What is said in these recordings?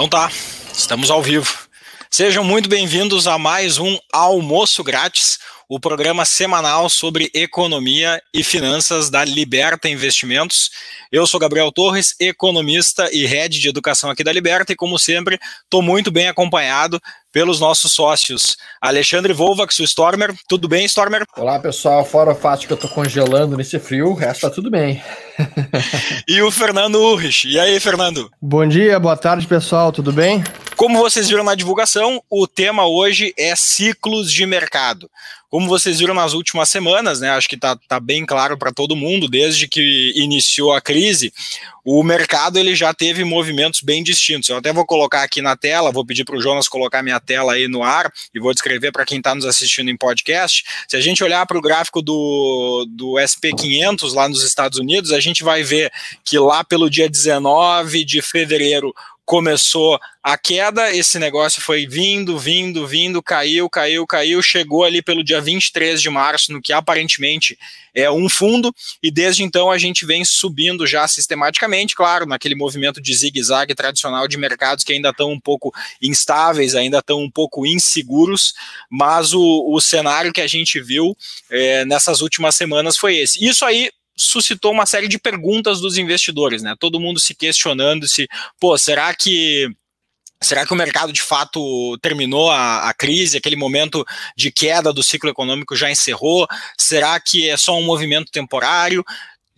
Então tá, estamos ao vivo. Sejam muito bem-vindos a mais um Almoço Grátis, o programa semanal sobre economia e finanças da Liberta Investimentos. Eu sou Gabriel Torres, economista e head de educação aqui da Liberta, e como sempre, estou muito bem acompanhado pelos nossos sócios. Alexandre Volvax, o Stormer. Tudo bem, Stormer? Olá, pessoal. Fora o fato que eu estou congelando nesse frio, o resto tá tudo bem. e o Fernando Urrich. E aí, Fernando? Bom dia, boa tarde, pessoal. Tudo bem? Como vocês viram na divulgação, o tema hoje é ciclos de mercado. Como vocês viram nas últimas semanas, né, acho que está tá bem claro para todo mundo, desde que iniciou a crise, o mercado ele já teve movimentos bem distintos. Eu até vou colocar aqui na tela, vou pedir para o Jonas colocar minha tela aí no ar e vou descrever para quem está nos assistindo em podcast. Se a gente olhar para o gráfico do, do SP500 lá nos Estados Unidos, a gente vai ver que lá pelo dia 19 de fevereiro começou a queda, esse negócio foi vindo, vindo, vindo, caiu, caiu, caiu, chegou ali pelo dia 23 de março, no que aparentemente é um fundo, e desde então a gente vem subindo já sistematicamente, claro, naquele movimento de zigue-zague tradicional de mercados que ainda estão um pouco instáveis, ainda estão um pouco inseguros, mas o, o cenário que a gente viu é, nessas últimas semanas foi esse. Isso aí suscitou uma série de perguntas dos investidores, né? Todo mundo se questionando se, pô, será que Será que o mercado de fato terminou a, a, crise, aquele momento de queda do ciclo econômico já encerrou? Será que é só um movimento temporário?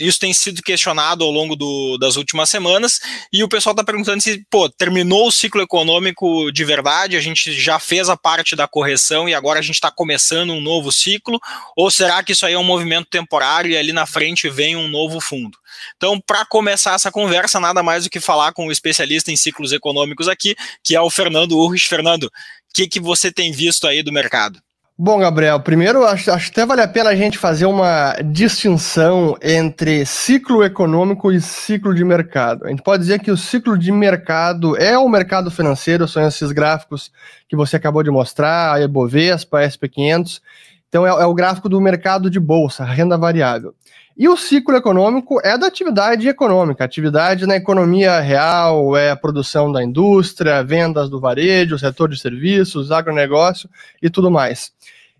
Isso tem sido questionado ao longo do, das últimas semanas e o pessoal está perguntando se, pô, terminou o ciclo econômico de verdade, a gente já fez a parte da correção e agora a gente está começando um novo ciclo, ou será que isso aí é um movimento temporário e ali na frente vem um novo fundo? Então, para começar essa conversa, nada mais do que falar com o especialista em ciclos econômicos aqui, que é o Fernando Urrich. Fernando, o que, que você tem visto aí do mercado? Bom, Gabriel, primeiro acho, acho até vale a pena a gente fazer uma distinção entre ciclo econômico e ciclo de mercado. A gente pode dizer que o ciclo de mercado é o mercado financeiro, são esses gráficos que você acabou de mostrar, a Ibovespa, a SP500. Então é, é o gráfico do mercado de bolsa, renda variável. E o ciclo econômico é da atividade econômica. Atividade na economia real é a produção da indústria, vendas do varejo, setor de serviços, agronegócio e tudo mais.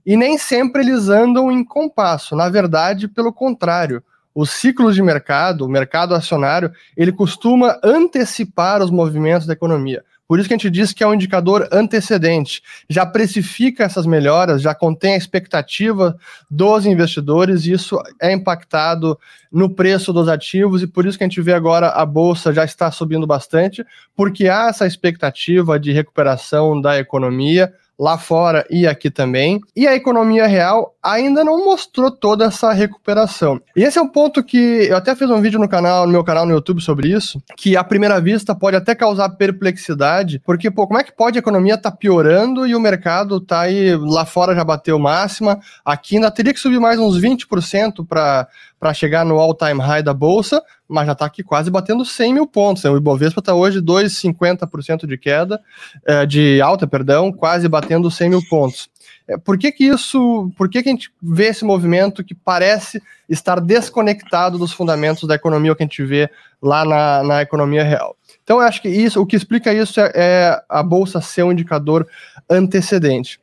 E nem sempre eles andam em compasso. Na verdade, pelo contrário. Os ciclos de mercado, o mercado acionário, ele costuma antecipar os movimentos da economia. Por isso que a gente diz que é um indicador antecedente. Já precifica essas melhoras, já contém a expectativa dos investidores, e isso é impactado no preço dos ativos, e por isso que a gente vê agora a bolsa já está subindo bastante, porque há essa expectativa de recuperação da economia lá fora e aqui também. E a economia real ainda não mostrou toda essa recuperação. E esse é um ponto que eu até fiz um vídeo no canal, no meu canal no YouTube sobre isso, que à primeira vista pode até causar perplexidade, porque pô, como é que pode a economia estar tá piorando e o mercado tá aí lá fora já bateu máxima, aqui ainda teria que subir mais uns 20% para para chegar no all-time high da bolsa, mas já está aqui quase batendo 100 mil pontos. Né? O Ibovespa está hoje 2,50% de queda, é, de alta, perdão, quase batendo 100 mil pontos. É, por que, que isso, por que, que a gente vê esse movimento que parece estar desconectado dos fundamentos da economia que a gente vê lá na, na economia real? Então, eu acho que isso, o que explica isso é, é a bolsa ser um indicador antecedente.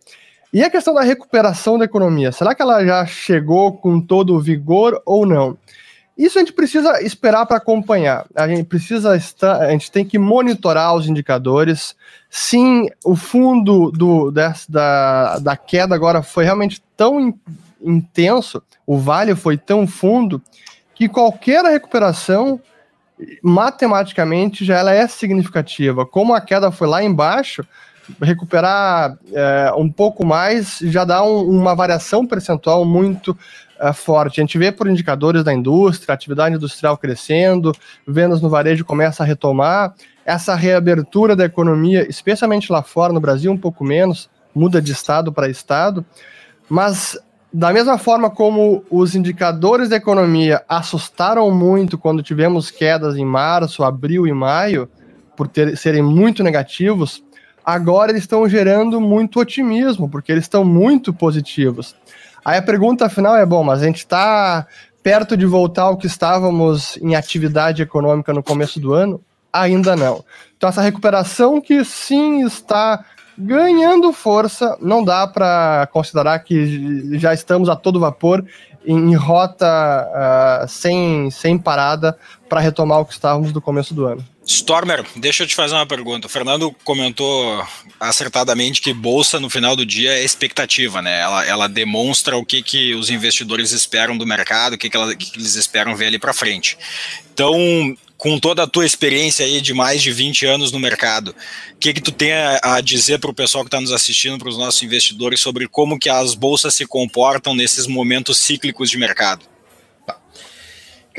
E a questão da recuperação da economia, será que ela já chegou com todo o vigor ou não? Isso a gente precisa esperar para acompanhar. A gente precisa estar, a gente tem que monitorar os indicadores. Sim, o fundo do, da, da queda agora foi realmente tão in, intenso, o vale foi tão fundo, que qualquer recuperação matematicamente já ela é significativa. Como a queda foi lá embaixo, recuperar é, um pouco mais já dá um, uma variação percentual muito é, forte. A gente vê por indicadores da indústria, atividade industrial crescendo, vendas no varejo começa a retomar, essa reabertura da economia, especialmente lá fora, no Brasil um pouco menos, muda de estado para estado, mas da mesma forma como os indicadores da economia assustaram muito quando tivemos quedas em março, abril e maio, por ter, serem muito negativos, agora eles estão gerando muito otimismo, porque eles estão muito positivos. Aí a pergunta final é: bom, mas a gente está perto de voltar ao que estávamos em atividade econômica no começo do ano? Ainda não. Então, essa recuperação que sim está ganhando força, não dá para considerar que já estamos a todo vapor em, rota uh, sem, sem parada para retomar o que estávamos do começo do ano. Stormer, deixa eu te fazer uma pergunta. O Fernando comentou acertadamente que bolsa no final do dia é expectativa, né? Ela, ela demonstra o que, que os investidores esperam do mercado, o que, que, ela, que eles esperam ver ali para frente. Então, com toda a tua experiência aí de mais de 20 anos no mercado, o que que tu tem a, a dizer para o pessoal que está nos assistindo, para os nossos investidores, sobre como que as bolsas se comportam nesses momentos cíclicos de mercado?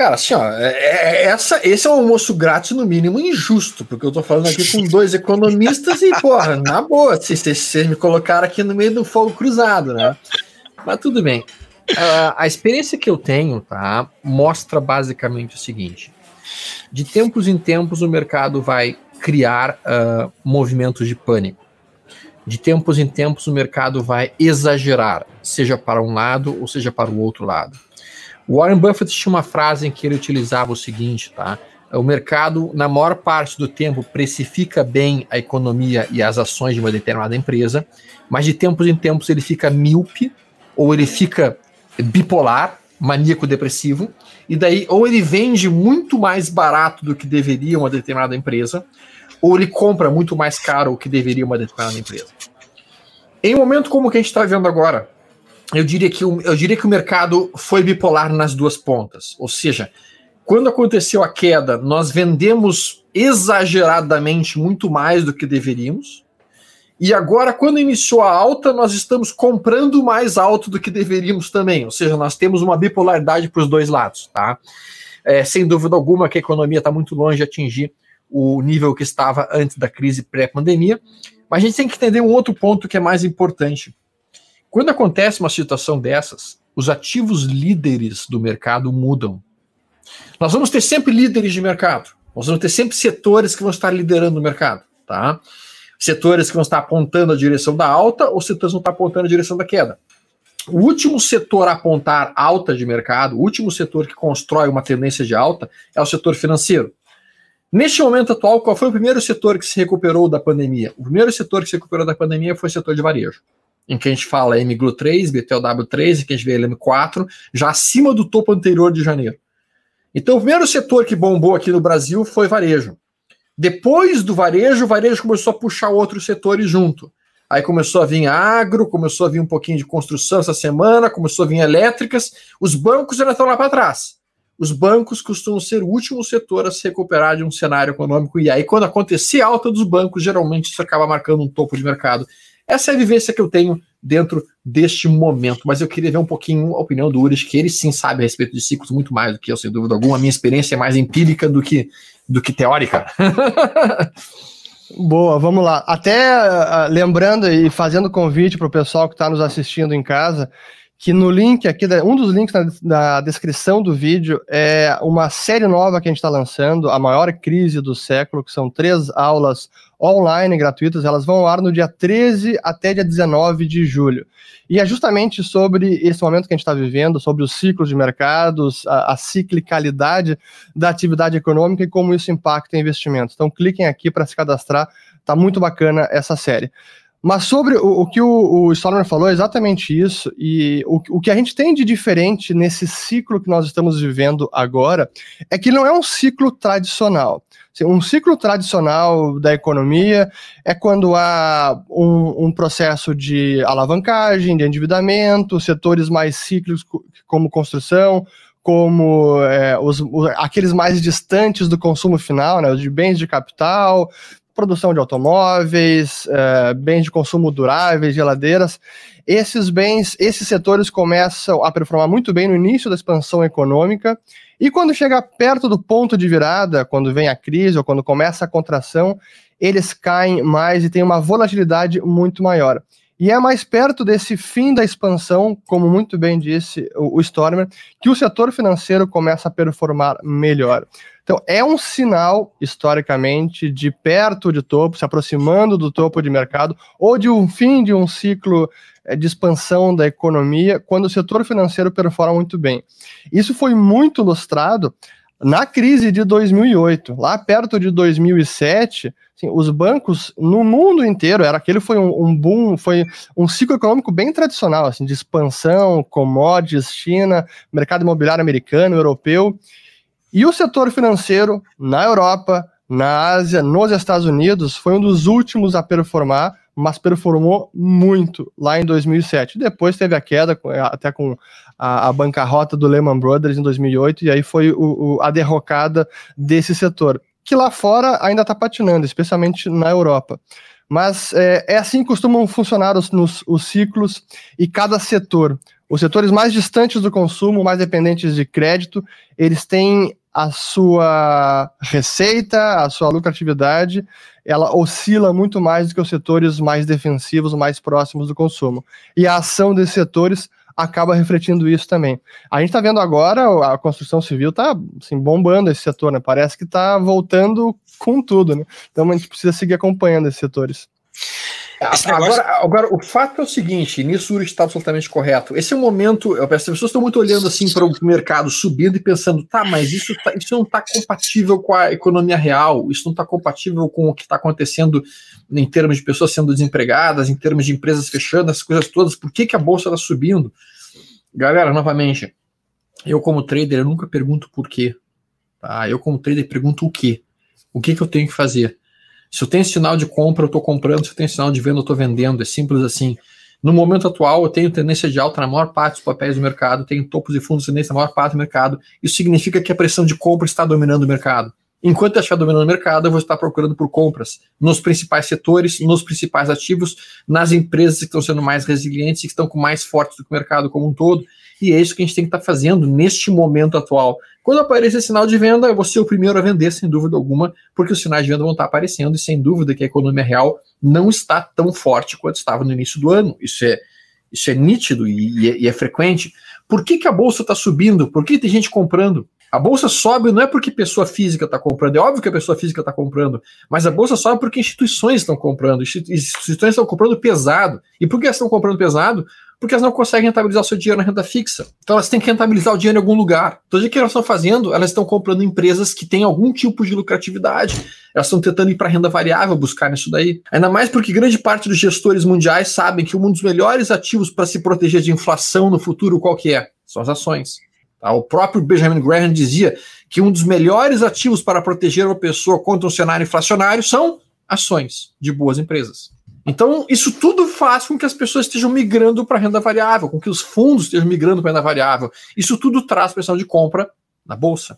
Cara, assim, ó, é, é, essa, esse é um almoço grátis, no mínimo, injusto, porque eu tô falando aqui com dois economistas e, porra, na boa, vocês me colocaram aqui no meio do fogo cruzado, né? Mas tudo bem. Uh, a experiência que eu tenho, tá, mostra basicamente o seguinte: de tempos em tempos o mercado vai criar uh, movimentos de pânico. De tempos em tempos o mercado vai exagerar, seja para um lado ou seja para o outro lado. Warren Buffett tinha uma frase em que ele utilizava o seguinte, tá? O mercado, na maior parte do tempo, precifica bem a economia e as ações de uma determinada empresa, mas de tempos em tempos ele fica míope ou ele fica bipolar, maníaco depressivo, e daí ou ele vende muito mais barato do que deveria uma determinada empresa, ou ele compra muito mais caro o que deveria uma determinada empresa. Em um momento como o que a gente está vendo agora, eu diria que o, eu diria que o mercado foi bipolar nas duas pontas. Ou seja, quando aconteceu a queda, nós vendemos exageradamente muito mais do que deveríamos. E agora, quando iniciou a alta, nós estamos comprando mais alto do que deveríamos também. Ou seja, nós temos uma bipolaridade para os dois lados, tá? É, sem dúvida alguma que a economia está muito longe de atingir o nível que estava antes da crise pré-pandemia. Mas a gente tem que entender um outro ponto que é mais importante quando acontece uma situação dessas, os ativos líderes do mercado mudam. Nós vamos ter sempre líderes de mercado. Nós vamos ter sempre setores que vão estar liderando o mercado, tá? Setores que vão estar apontando a direção da alta ou setores que vão estar apontando a direção da queda. O último setor a apontar alta de mercado, o último setor que constrói uma tendência de alta é o setor financeiro. Neste momento atual, qual foi o primeiro setor que se recuperou da pandemia? O primeiro setor que se recuperou da pandemia foi o setor de varejo em que a gente fala MGLU 3, BTLW3, em que a gente vê LM4, já acima do topo anterior de janeiro. Então, o primeiro setor que bombou aqui no Brasil foi varejo. Depois do varejo, o varejo começou a puxar outros setores junto. Aí começou a vir agro, começou a vir um pouquinho de construção essa semana, começou a vir elétricas. Os bancos ainda estão lá para trás. Os bancos costumam ser o último setor a se recuperar de um cenário econômico. E aí, quando acontecer a alta dos bancos, geralmente isso acaba marcando um topo de mercado. Essa é a vivência que eu tenho dentro deste momento. Mas eu queria ver um pouquinho a opinião do Ures, que ele sim sabe a respeito de ciclos muito mais do que eu, sem dúvida alguma. A minha experiência é mais empírica do que, do que teórica. Boa, vamos lá. Até uh, lembrando e fazendo convite para o pessoal que está nos assistindo em casa, que no link aqui, um dos links na, na, descrição do vídeo é uma série nova que a gente está lançando, a maior crise do século, que são três aulas online gratuitas, elas vão ao ar no dia 13 até dia 19 de julho. E é justamente sobre esse momento que a gente está vivendo, sobre os ciclos de mercados, a, a, ciclicalidade da atividade econômica e como isso impacta investimentos. Então cliquem aqui para se cadastrar, tá muito bacana essa série. Mas sobre o, o que o, o Stormer falou, é exatamente isso, e o, o que a gente tem de diferente nesse ciclo que nós estamos vivendo agora é que não é um ciclo tradicional. Assim, um ciclo tradicional da economia é quando há um, um processo de alavancagem, de endividamento, setores mais cíclicos como construção, como é, os, os, aqueles mais distantes do consumo final, né, de bens de capital, produção de automóveis, uh, bens de consumo duráveis, geladeiras. Esses bens, esses setores começam a performar muito bem no início da expansão econômica, e quando chega perto do ponto de virada, quando vem a crise ou quando começa a contração, eles caem mais e têm uma volatilidade muito maior. E é mais perto desse fim da expansão, como muito bem disse o, Stormer, que o setor financeiro começa a performar melhor. Então, é um sinal, historicamente, de perto de topo, se aproximando do topo de mercado, ou de um fim de um ciclo eh, de expansão da economia, quando o setor financeiro performa muito bem. Isso foi muito ilustrado na crise de 2008, lá perto de 2007, assim, os bancos no mundo inteiro, era aquele foi um, um, boom, foi um ciclo econômico bem tradicional, assim, de expansão, commodities, China, mercado imobiliário americano, europeu, e o setor financeiro na Europa, na Ásia, nos Estados Unidos, foi um dos últimos a performar, mas performou muito lá em 2007. Depois teve a queda, até com a, a bancarrota do Lehman Brothers em 2008, e aí foi o, o, a derrocada desse setor, que lá fora ainda está patinando, especialmente na Europa. Mas é, é assim que costumam funcionar os, nos, os ciclos e cada setor. Os setores mais distantes do consumo, mais dependentes de crédito, eles têm a sua receita, a sua lucratividade, ela oscila muito mais do que os setores mais defensivos, mais próximos do consumo. E a ação desses setores acaba refletindo isso também. A gente está vendo agora a construção civil está assim, bombando esse setor, né? Parece que está voltando com tudo, né? Então a gente precisa seguir acompanhando esses setores. Agora, agora, o fato é o seguinte, nisso o está absolutamente correto. Esse é o momento, as pessoas estão muito olhando assim para o mercado subindo e pensando, tá, mas isso, tá, isso não está compatível com a economia real, isso não está compatível com o que está acontecendo em termos de pessoas sendo desempregadas, em termos de empresas fechando, essas coisas todas, por que, que a bolsa está subindo? Galera, novamente, eu como trader, eu nunca pergunto por quê. Tá? Eu como trader pergunto o quê? O que, que eu tenho que fazer? Se eu tenho sinal de compra, eu estou comprando. Se eu tenho sinal de venda, eu estou vendendo. É simples assim. No momento atual, eu tenho tendência de alta na maior parte dos papéis do mercado, tenho topos e fundos de tendência na maior parte do mercado. Isso significa que a pressão de compra está dominando o mercado. Enquanto eu estiver dominando o mercado, eu vou estar procurando por compras nos principais setores, nos principais ativos, nas empresas que estão sendo mais resilientes e que estão com mais fortes do que o mercado como um todo. E é isso que a gente tem que estar fazendo neste momento atual. Quando aparecer sinal de venda, eu vou ser o primeiro a vender, sem dúvida alguma, porque os sinais de venda vão estar aparecendo e sem dúvida que a economia real não está tão forte quanto estava no início do ano. Isso é, isso é nítido e, é, e é frequente. Por que, que a bolsa está subindo? Por que tem gente comprando? A bolsa sobe não é porque pessoa física está comprando, é óbvio que a pessoa física está comprando, mas a bolsa sobe porque instituições estão comprando, instituições estão comprando pesado. E por que estão comprando pesado? Porque elas não conseguem rentabilizar seu dinheiro na renda fixa. Então elas têm que rentabilizar o dinheiro em algum lugar. Então o que elas estão fazendo? Elas estão comprando empresas que têm algum tipo de lucratividade. Elas estão tentando ir para renda variável, buscar nisso daí. Ainda mais porque grande parte dos gestores mundiais sabem que um dos melhores ativos para se proteger de inflação no futuro, qual que é? São as ações. Tá? O próprio Benjamin Graham dizia que um dos melhores ativos para proteger uma pessoa contra um cenário inflacionário são ações de boas empresas. Então, isso tudo faz com que as pessoas estejam migrando para renda variável, com que os fundos estejam migrando para renda variável. Isso tudo traz pressão de compra na bolsa.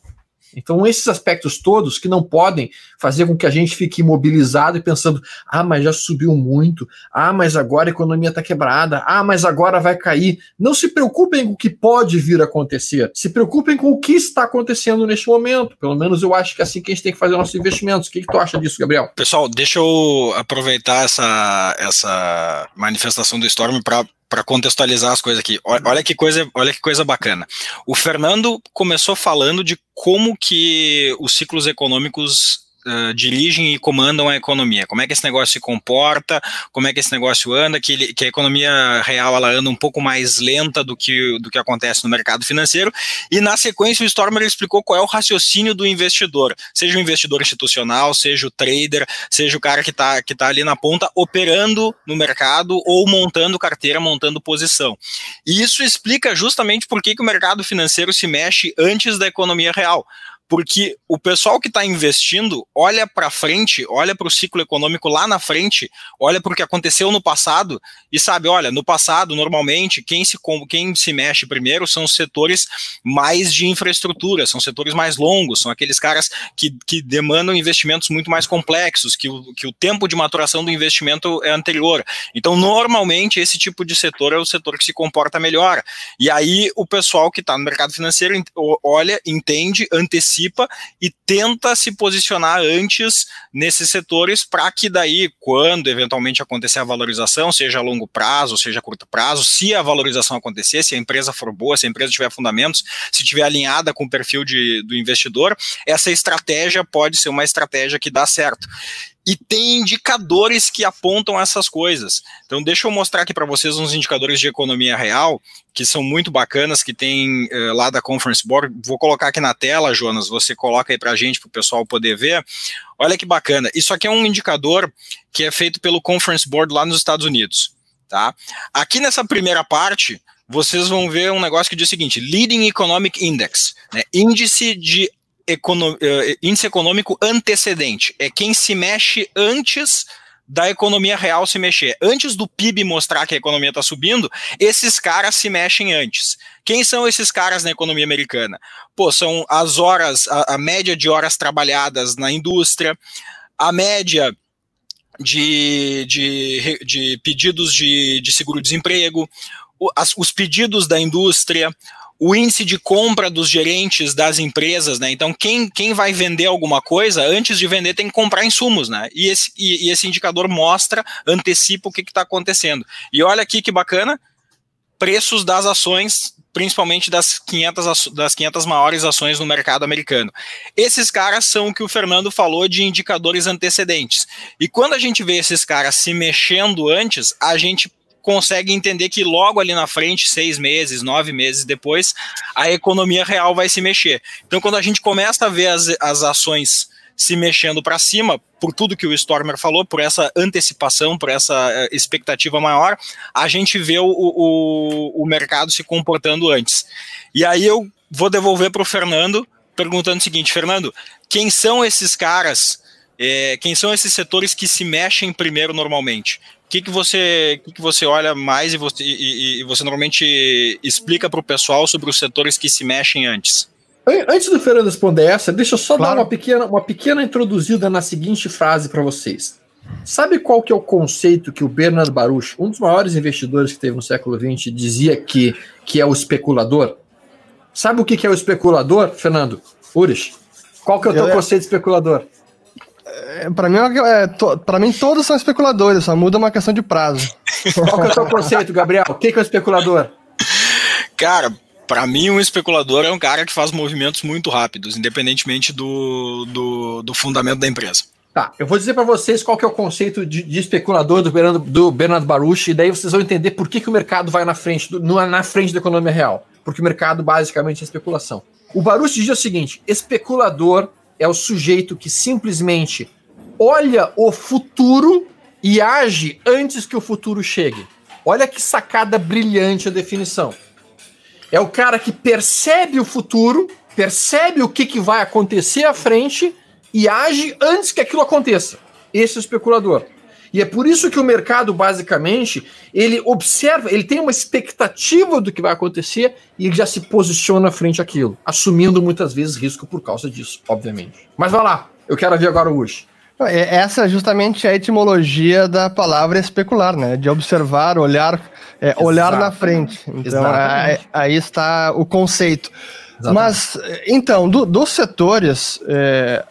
Então, esses aspectos todos que não podem fazer com que a gente fique imobilizado e pensando: ah, mas já subiu muito, ah, mas agora a economia está quebrada, ah, mas agora vai cair. Não se preocupem com o que pode vir a acontecer, se preocupem com o que está acontecendo neste momento. Pelo menos eu acho que é assim que a gente tem que fazer nossos investimentos. O que, que tu acha disso, Gabriel? Pessoal, deixa eu aproveitar essa, essa manifestação do Storm para para contextualizar as coisas aqui. Olha que coisa, olha que coisa bacana. O Fernando começou falando de como que os ciclos econômicos uh, dirigem e comandam a economia. Como é que esse negócio se comporta, como é que esse negócio anda, que, ele, que a economia real ela anda um pouco mais lenta do que, do que acontece no mercado financeiro. E na sequência o Stormer explicou qual é o raciocínio do investidor, seja o investidor institucional, seja o trader, seja o cara que está que tá ali na ponta operando no mercado ou montando carteira, montando posição. E isso explica justamente por que, que o mercado financeiro se mexe antes da economia real porque o pessoal que está investindo olha para frente, olha para o ciclo econômico lá na frente, olha para o que aconteceu no passado e sabe, olha, no passado, normalmente, quem se, quem se mexe primeiro são os setores mais de infraestrutura, são setores mais longos, são aqueles caras que, que demandam investimentos muito mais complexos, que o, que o tempo de maturação do investimento é anterior. Então, normalmente, esse tipo de setor é o setor que se comporta melhor. E aí, o pessoal que está no mercado financeiro olha, entende, antecipa participa e tenta se posicionar antes nesses setores para que daí, quando eventualmente acontecer a valorização, seja a longo prazo, seja a curto prazo, se a valorização acontecer, se a empresa for boa, se a empresa tiver fundamentos, se tiver alinhada com o perfil de, do investidor, essa estratégia pode ser uma estratégia que dá certo. E tem indicadores que apontam essas coisas. Então, deixa eu mostrar aqui para vocês uns indicadores de economia real que são muito bacanas, que tem uh, lá da Conference Board. Vou colocar aqui na tela, Jonas, você coloca aí para a gente, para o pessoal poder ver. Olha que bacana. Isso aqui é um indicador que é feito pelo Conference Board lá nos Estados Unidos. Tá? Aqui nessa primeira parte, vocês vão ver um negócio que diz o seguinte: Leading Economic Index, né, índice de econo, uh, índice econômico antecedente, é quem se mexe antes da economia real se mexer. Antes do PIB mostrar que a economia está subindo, esses caras se mexem antes. Quem são esses caras na economia americana? Pô, são as horas, a, a média de horas trabalhadas na indústria, a média de, de, de pedidos de, de seguro-desemprego, os pedidos da indústria, o índice de compra dos gerentes das empresas, né? Então, quem, quem vai vender alguma coisa, antes de vender, tem que comprar insumos, né? E esse, e, e esse indicador mostra, antecipa o que está acontecendo. E olha aqui que bacana, preços das ações, principalmente das 500, das 500 maiores ações no mercado americano. Esses caras são o que o Fernando falou de indicadores antecedentes. E quando a gente vê esses caras se mexendo antes, a gente consegue entender que logo ali na frente, seis meses, nove meses depois, a economia real vai se mexer. Então, quando a gente começa a ver as, as ações se mexendo para cima, por tudo que o Stormer falou, por essa antecipação, por essa eh, expectativa maior, a gente vê o, o, o mercado se comportando antes. E aí eu vou devolver para o Fernando, perguntando o seguinte: Fernando, quem são esses caras? É, quem são esses setores que se mexem primeiro normalmente? Que, que você que, que você olha mais e você, e, e você normalmente explica para o pessoal sobre os setores que se mexem antes? Antes do Fernando responder essa, deixa eu só claro. dar uma pequena, uma pequena introduzida na seguinte frase para vocês. Sabe qual que é o conceito que o Bernard Baruch, um dos maiores investidores que teve no século XX, dizia que, que é o especulador? Sabe o que, que é o especulador, Fernando? Ures, qual que é o teu eu conceito de especulador? É, para mim, é, to, mim, todos são especuladores, só muda uma questão de prazo. Qual que é o seu conceito, Gabriel? O que, que é o especulador? Cara, para mim, um especulador é um cara que faz movimentos muito rápidos, independentemente do, do, do fundamento da empresa. Tá, eu vou dizer para vocês qual que é o conceito de, de especulador do Bernardo, do Bernardo Baruch, e daí vocês vão entender por que, que o mercado vai na frente, do, na frente da economia real. Porque o mercado basicamente é especulação. O Baruch diz o seguinte: especulador é o sujeito que simplesmente olha o futuro e age antes que o futuro chegue. Olha que sacada brilhante a definição. É o cara que percebe o futuro, percebe o que, que vai acontecer à frente e age antes que aquilo aconteça. Esse é o especulador. E é por isso que o mercado, basicamente, ele observa, ele tem uma expectativa do que vai acontecer e ele já se posiciona frente àquilo, assumindo muitas vezes risco por causa disso, obviamente. Mas vai lá, eu quero ver agora o Ush. É, essa é justamente a etimologia da palavra especular, né? De observar, olhar, é, olhar na frente. Então, é, aí está o conceito. Exatamente. Mas, então, do, dos setores, é,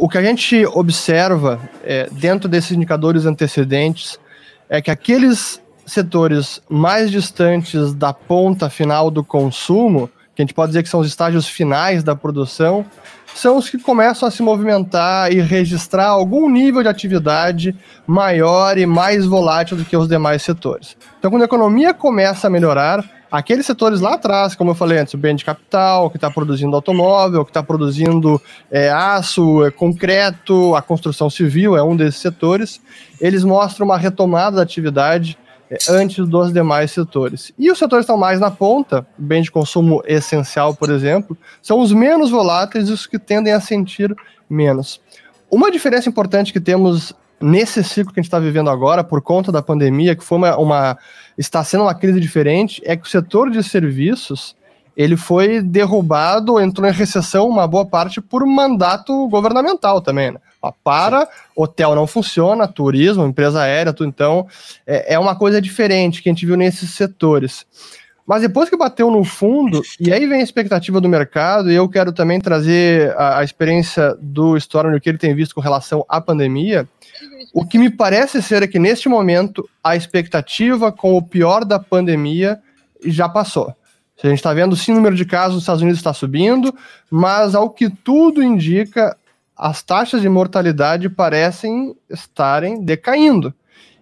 o que a gente observa é, dentro desses indicadores antecedentes é que aqueles setores mais distantes da ponta final do consumo, que a gente pode dizer que são os estágios finais da produção, são os que começam a se movimentar e registrar algum nível de atividade maior e mais volátil do que os demais setores. Então, quando a economia começa a melhorar, aqueles setores lá atrás, como eu falei antes, o bem de capital, que está produzindo automóvel, que está produzindo é, aço, é, concreto, a construção civil é um desses setores, eles mostram uma retomada da atividade é, antes dos demais setores. E os setores estão mais na ponta, bem de consumo essencial, por exemplo, são os menos voláteis e os que tendem a sentir menos. Uma diferença importante que temos nesse ciclo que a gente está vivendo agora, por conta da pandemia, que foi uma, uma, está sendo uma crise diferente, é que o setor de serviços ele foi derrubado, entrou em recessão uma boa parte por mandato governamental também. Né? Para, hotel não funciona, turismo, empresa aérea, tudo. Então, é, é uma coisa diferente que a gente viu nesses setores. Mas depois que bateu no fundo, e aí vem a expectativa do mercado, e eu quero também trazer a, a experiência do Storm, o que ele tem visto com relação à pandemia, o que me parece ser é que neste momento a expectativa com o pior da pandemia já passou. A gente está vendo sim o número de casos nos Estados Unidos está subindo, mas ao que tudo indica, as taxas de mortalidade parecem estarem decaindo.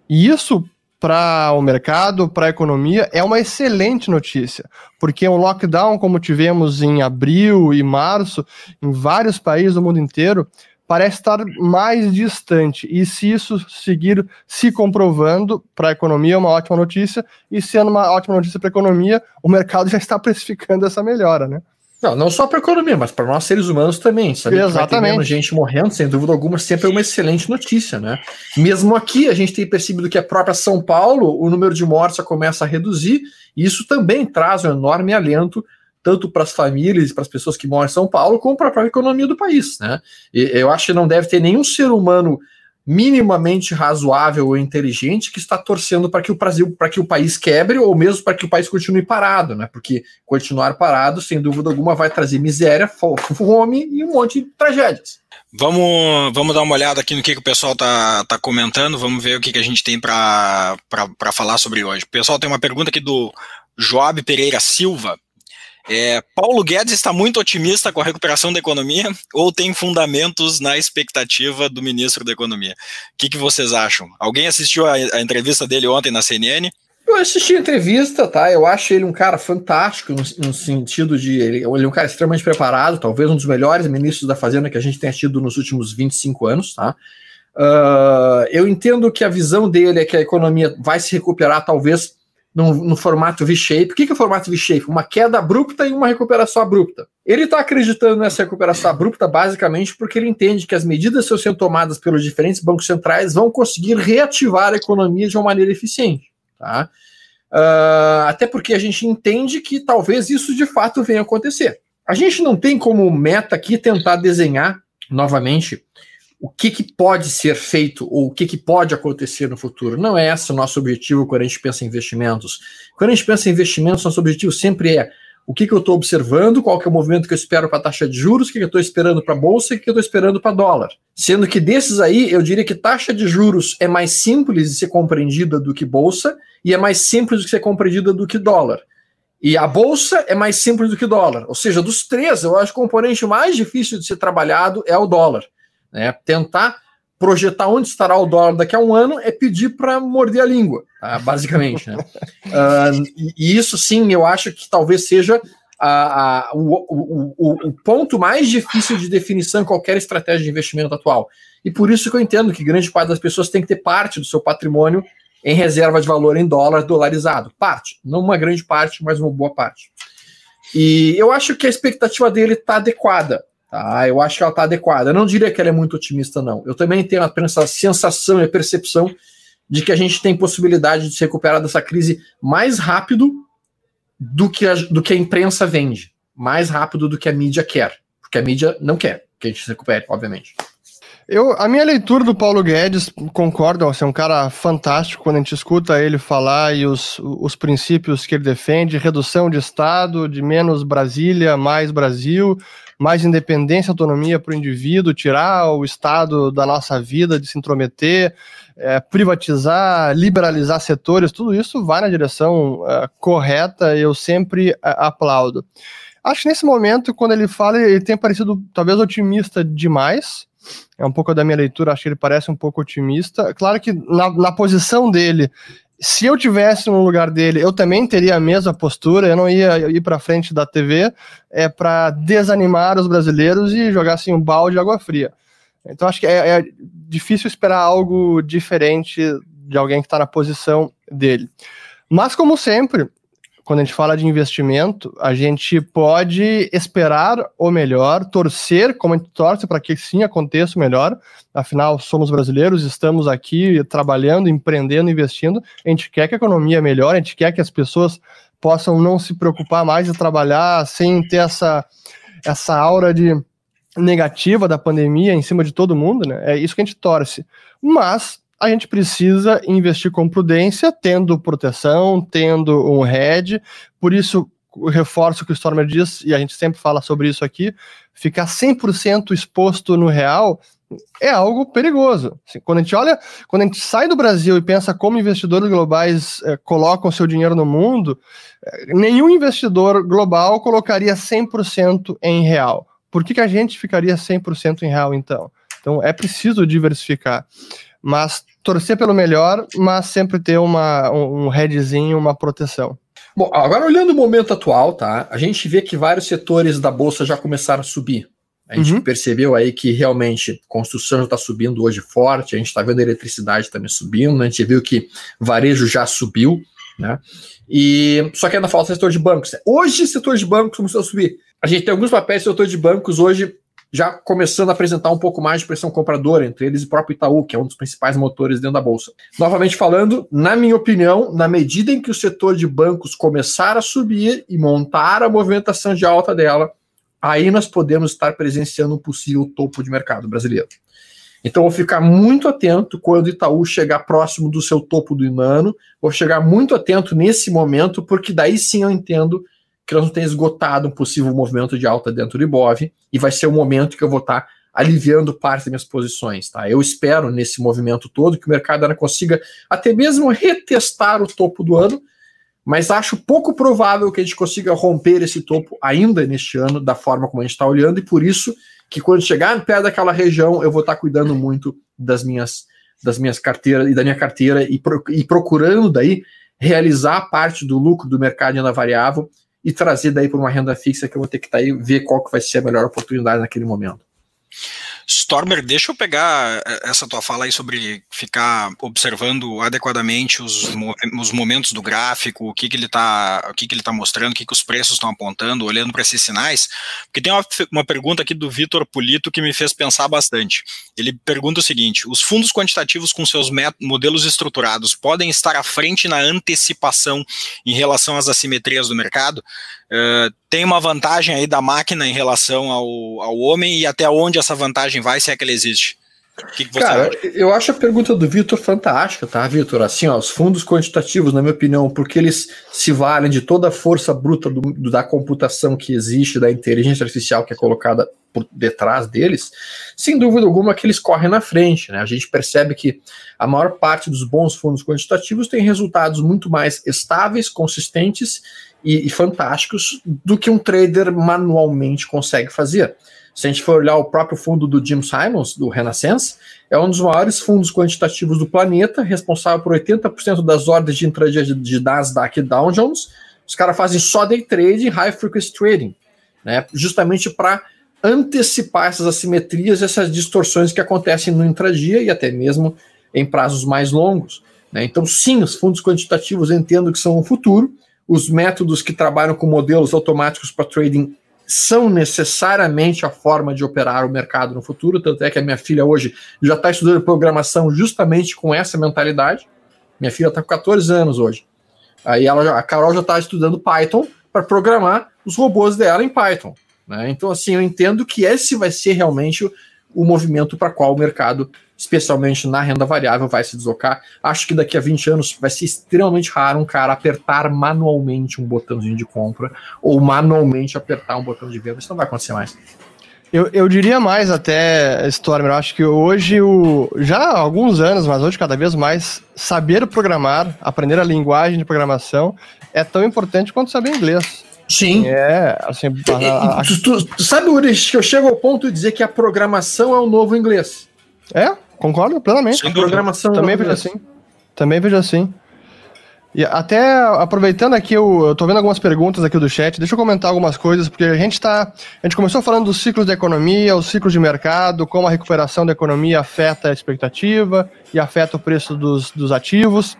E isso para o mercado, para a economia, é uma excelente notícia, porque um lockdown, como tivemos em abril e março, em vários países do mundo inteiro, parece estar mais distante. E se isso seguir se comprovando para a economia, é uma ótima notícia, e sendo uma ótima notícia para a economia, o mercado já está precificando essa melhora, né? Não, não só para a economia, mas para nós seres humanos também. Sabe? Exatamente. gente morrendo, sem dúvida alguma, sempre é uma excelente notícia, né? Mesmo aqui, a gente tem percebido que a própria São Paulo, o número de mortes já começa a reduzir, e isso também traz um enorme alento tanto para as famílias para as pessoas que moram em São Paulo, como para a própria economia do país, né? E eu acho que não deve ter nenhum ser humano minimamente razoável ou inteligente que está torcendo para que o Brasil, para que o país quebre ou mesmo para que o país continue parado, né? Porque continuar parado, sem dúvida alguma, vai trazer miséria, fome e um monte de tragédias. Vamos, vamos dar uma olhada aqui no que, que o pessoal tá, tá comentando, vamos ver o que, que a gente tem para falar sobre hoje. O pessoal tem uma pergunta aqui do Joab Pereira Silva. É, Paulo Guedes está muito otimista com a recuperação da economia ou tem fundamentos na expectativa do ministro da Economia? O que, que vocês acham? Alguém assistiu a, a, entrevista dele ontem na CNN? Eu assisti a entrevista, tá? Eu acho ele um cara fantástico no, no sentido de. Ele, ele, é um cara extremamente preparado, talvez um dos melhores ministros da Fazenda que a gente tenha tido nos últimos 25 anos, tá? Uh, eu entendo que a visão dele é que a economia vai se recuperar, talvez no, no formato V-shape. O que, que é o formato V-shape? Uma queda abrupta e uma recuperação abrupta. Ele está acreditando nessa recuperação abrupta basicamente porque ele entende que as medidas que sendo tomadas pelos diferentes bancos centrais vão conseguir reativar a economia de uma maneira eficiente. Tá? Uh, até porque a gente entende que talvez isso de fato venha acontecer. A gente não tem como meta aqui tentar desenhar novamente o que, que pode ser feito ou o que, que pode acontecer no futuro. Não é esse o nosso objetivo quando a gente pensa em investimentos. Quando a gente pensa em investimentos, nosso objetivo sempre é o que, que eu estou observando, qual que é o movimento que eu espero para a taxa de juros, o que, que eu estou esperando para a bolsa e o que, que eu estou esperando para dólar. Sendo que desses aí, eu diria que taxa de juros é mais simples de ser compreendida do que bolsa e é mais simples de ser compreendida do que dólar. E a bolsa é mais simples do que dólar. Ou seja, dos três, eu acho que o componente mais difícil de ser trabalhado é o dólar. Né? Tentar projetar onde estará o dólar daqui a um ano é pedir para morder a língua, tá? basicamente. Né? uh, e isso sim, eu acho que talvez seja a, a, o, o, o, o, ponto mais difícil de definição em qualquer estratégia de investimento atual. E por isso que eu entendo que grande parte das pessoas tem que ter parte do seu patrimônio em reserva de valor em dólar dolarizado. Parte, não uma grande parte, mas uma boa parte. E eu acho que a expectativa dele está adequada. Tá? Eu acho que ela está adequada. Eu não diria que ela é muito otimista, não. Eu também tenho essa sensação e a percepção de que a gente tem possibilidade de se recuperar dessa crise mais rápido do que a, do que a imprensa vende, mais rápido do que a mídia quer, porque a mídia não quer que a gente se recupere, obviamente. Eu, a minha leitura do Paulo Guedes, concordo, é um cara fantástico quando a gente escuta ele falar e os, os princípios que ele defende, redução de Estado, de menos Brasília, mais Brasil, mais independência, autonomia para o indivíduo, tirar o Estado da nossa vida, de se intrometer, é, privatizar, liberalizar setores, tudo isso vai na direção é, correta e eu sempre é, aplaudo. Acho que nesse momento, quando ele fala, ele tem parecido talvez otimista demais. É um pouco da minha leitura, acho que ele parece um pouco otimista. Claro que na, na posição dele, se eu tivesse no lugar dele, eu também teria a mesma postura, eu não ia ir para frente da TV é para desanimar os brasileiros e jogar assim um balde de água fria. Então acho que é, é difícil esperar algo diferente de alguém que está na posição dele. Mas como sempre, quando a gente fala de investimento, a gente pode esperar o melhor, torcer, como a gente torce para que sim aconteça o melhor. Afinal, somos brasileiros, estamos aqui trabalhando, empreendendo, investindo. A gente quer que a economia melhore, a gente quer que as pessoas possam não se preocupar mais e trabalhar sem ter essa, essa aura de negativa da pandemia em cima de todo mundo, né? É isso que a gente torce. Mas a gente precisa investir com prudência, tendo proteção, tendo um hedge. Por isso, o reforço que o Stormer diz, e a gente sempre fala sobre isso aqui, ficar 100% exposto no real é algo perigoso. Assim, quando a gente olha, quando a gente sai do Brasil e pensa como investidores globais é, colocam seu dinheiro no mundo, é, nenhum investidor global colocaria 100% em real por que, que a gente ficaria 100% em real então? Então é preciso diversificar, mas torcer pelo melhor, mas sempre ter uma, um, headzinho, uma proteção. Bom, agora olhando o momento atual, tá? A gente vê que vários setores da bolsa já começaram a subir. A gente uhum. percebeu aí que realmente construção já está subindo hoje forte, a gente está vendo a eletricidade também subindo, né? a gente viu que varejo já subiu, né? E só que ainda falta o setor de bancos. Hoje o setor de bancos começou a subir. A gente tem alguns papéis do setor de bancos hoje já começando a apresentar um pouco mais de pressão compradora, entre eles o próprio Itaú, que é um dos principais motores dentro da bolsa. Novamente falando, na minha opinião, na medida em que o setor de bancos começar a subir e montar a movimentação de alta dela, aí nós podemos estar presenciando um possível topo de mercado brasileiro. Então, vou ficar muito atento quando o Itaú chegar próximo do seu topo do ano. Vou chegar muito atento nesse momento, porque daí sim eu entendo que nós não temos esgotado um possível movimento de alta dentro do Ibov e vai ser o momento que eu vou estar aliviando parte das minhas posições. Tá? Eu espero nesse movimento todo que o mercado ainda consiga até mesmo retestar o topo do ano, mas acho pouco provável que a gente consiga romper esse topo ainda neste ano, da forma como a gente está olhando, e por isso que quando chegar perto daquela região, eu vou estar cuidando muito das minhas, das minhas carteiras e da minha carteira e, pro, e procurando daí realizar parte do lucro do mercado renda variável e trazer daí para uma renda fixa que eu vou ter que estar aí ver qual que vai ser a melhor oportunidade naquele momento. Stormer, deixa eu pegar eh, essa tua fala aí sobre ficar observando adequadamente os, os momentos do gráfico, o que, que ele está tá mostrando, o que, que os preços estão apontando, olhando para esses sinais, porque tem uma, uma pergunta aqui do Vitor Polito que me fez pensar bastante. Ele pergunta o seguinte: os fundos quantitativos com seus modelos estruturados podem estar à frente na antecipação em relação às assimetrias do mercado? Uh, tem uma vantagem aí da máquina em relação ao, ao homem e até onde essa vantagem vai, se é que ela existe? Que que Cara, acha? eu acho a pergunta do Vitor fantástica, tá, Vitor? Assim, ó, os fundos quantitativos, na minha opinião, porque eles se valem de toda a força bruta do, do, da computação que existe, da inteligência artificial que é colocada por detrás deles, sem dúvida alguma que eles correm na frente, né? A gente percebe que a maior parte dos bons fundos quantitativos tem resultados muito mais estáveis, consistentes e, e fantásticos do que um trader manualmente consegue fazer. Se a gente for olhar o próprio fundo do Jim Simons, do Renaissance, é um dos maiores fundos quantitativos do planeta, responsável por 80% das ordens de intradia de Nasdaq e Dow Jones. Os caras fazem só day trade e high frequency trading, né? justamente para antecipar essas assimetrias, essas distorções que acontecem no intradia e até mesmo em prazos mais longos. Né? Então, sim, os fundos quantitativos entendo que são o futuro, os métodos que trabalham com modelos automáticos para trading são necessariamente a forma de operar o mercado no futuro, tanto é que a minha filha hoje já está estudando programação justamente com essa mentalidade. Minha filha está com 14 anos hoje. Aí ela, a Carol já está estudando Python para programar os robôs dela em Python. Né? Então, assim, eu entendo que esse vai ser realmente o, o movimento para qual o mercado especialmente na renda variável, vai se deslocar. Acho que daqui a 20 anos vai ser extremamente raro um cara apertar manualmente um botãozinho de compra ou manualmente apertar um botão de venda. Isso não vai acontecer mais. Eu, eu diria mais até, Stormer, eu acho que hoje, o, já há alguns anos, mas hoje cada vez mais, saber programar, aprender a linguagem de programação é tão importante quanto saber inglês. Sim. É, assim. A, a... Tu, tu, sabe, Uri, que eu chego ao ponto de dizer que a programação é o novo inglês. É, Concordo plenamente. A programação. Também vejo assim. Também vejo assim. E até aproveitando aqui, eu, eu tô vendo algumas perguntas aqui do chat, deixa eu comentar algumas coisas, porque a gente tá. A gente começou falando dos ciclos da economia, os ciclos de mercado, como a recuperação da economia afeta a expectativa e afeta o preço dos, dos ativos.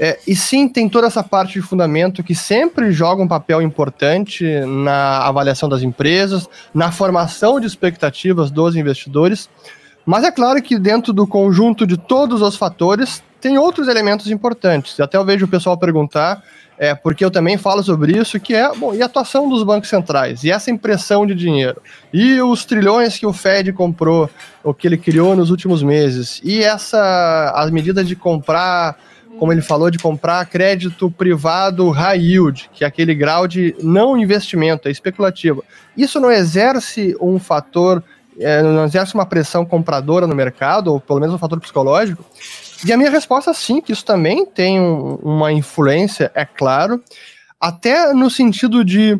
É, e sim, tem toda essa parte de fundamento que sempre joga um papel importante na avaliação das empresas, na formação de expectativas dos investidores. Mas é claro que dentro do conjunto de todos os fatores, tem outros elementos importantes. Até eu vejo o pessoal perguntar, é, porque eu também falo sobre isso, que é, bom, e a atuação dos bancos centrais? E essa impressão de dinheiro? E os trilhões que o Fed comprou, o que ele criou nos últimos meses? E essa, as medidas de comprar, como ele falou, de comprar crédito privado high yield, que é aquele grau de não investimento, é especulativo. Isso não exerce um fator é, não exerce uma pressão compradora no mercado, ou pelo menos um fator psicológico? E a minha resposta é sim, que isso também tem um, uma influência, é claro, até no sentido de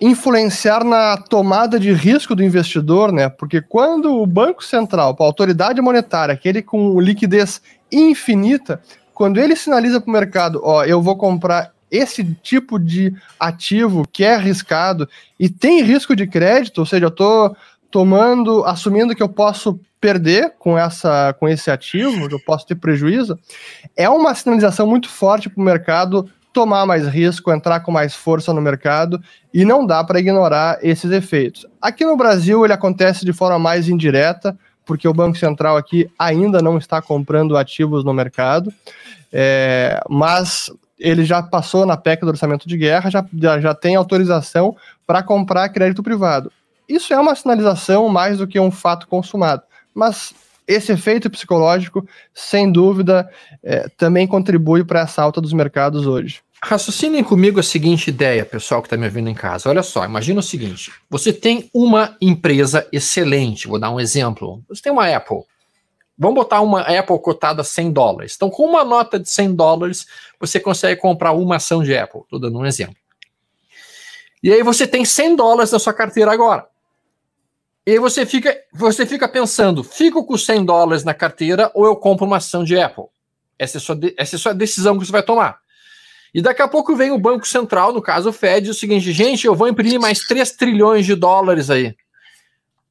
influenciar na tomada de risco do investidor, né? Porque quando o Banco Central, a autoridade monetária, aquele com liquidez infinita, quando ele sinaliza para o mercado, ó, eu vou comprar esse tipo de ativo que é arriscado e tem risco de crédito, ou seja, eu estou tomando, assumindo que eu posso perder com, essa, com esse ativo, que eu posso ter prejuízo, é uma sinalização muito forte para o mercado tomar mais risco, entrar com mais força no mercado e não dá para ignorar esses efeitos. Aqui no Brasil ele acontece de forma mais indireta, porque o Banco Central aqui ainda não está comprando ativos no mercado, é, mas ele já passou na PEC do orçamento de guerra, já, já, já tem autorização para comprar crédito privado. Isso é uma sinalização mais do que um fato consumado, mas esse efeito psicológico, sem dúvida, é, também contribui para essa alta dos mercados hoje. Raciocinem comigo a seguinte ideia, pessoal que está me ouvindo em casa. Olha só, imagina o seguinte: você tem uma empresa excelente, vou dar um exemplo. Você tem uma Apple. Vamos botar uma Apple cotada a 100 dólares. Então, com uma nota de 100 dólares, você consegue comprar uma ação de Apple. Estou dando um exemplo. E aí você tem 100 dólares na sua carteira agora. E aí você fica, você fica pensando, fico com 100 dólares na carteira ou eu compro uma ação de Apple? Essa é, sua, essa é a sua decisão que você vai tomar. E daqui a pouco vem o Banco Central, no caso o Fed, o seguinte, gente, eu vou imprimir mais 3 trilhões de dólares aí.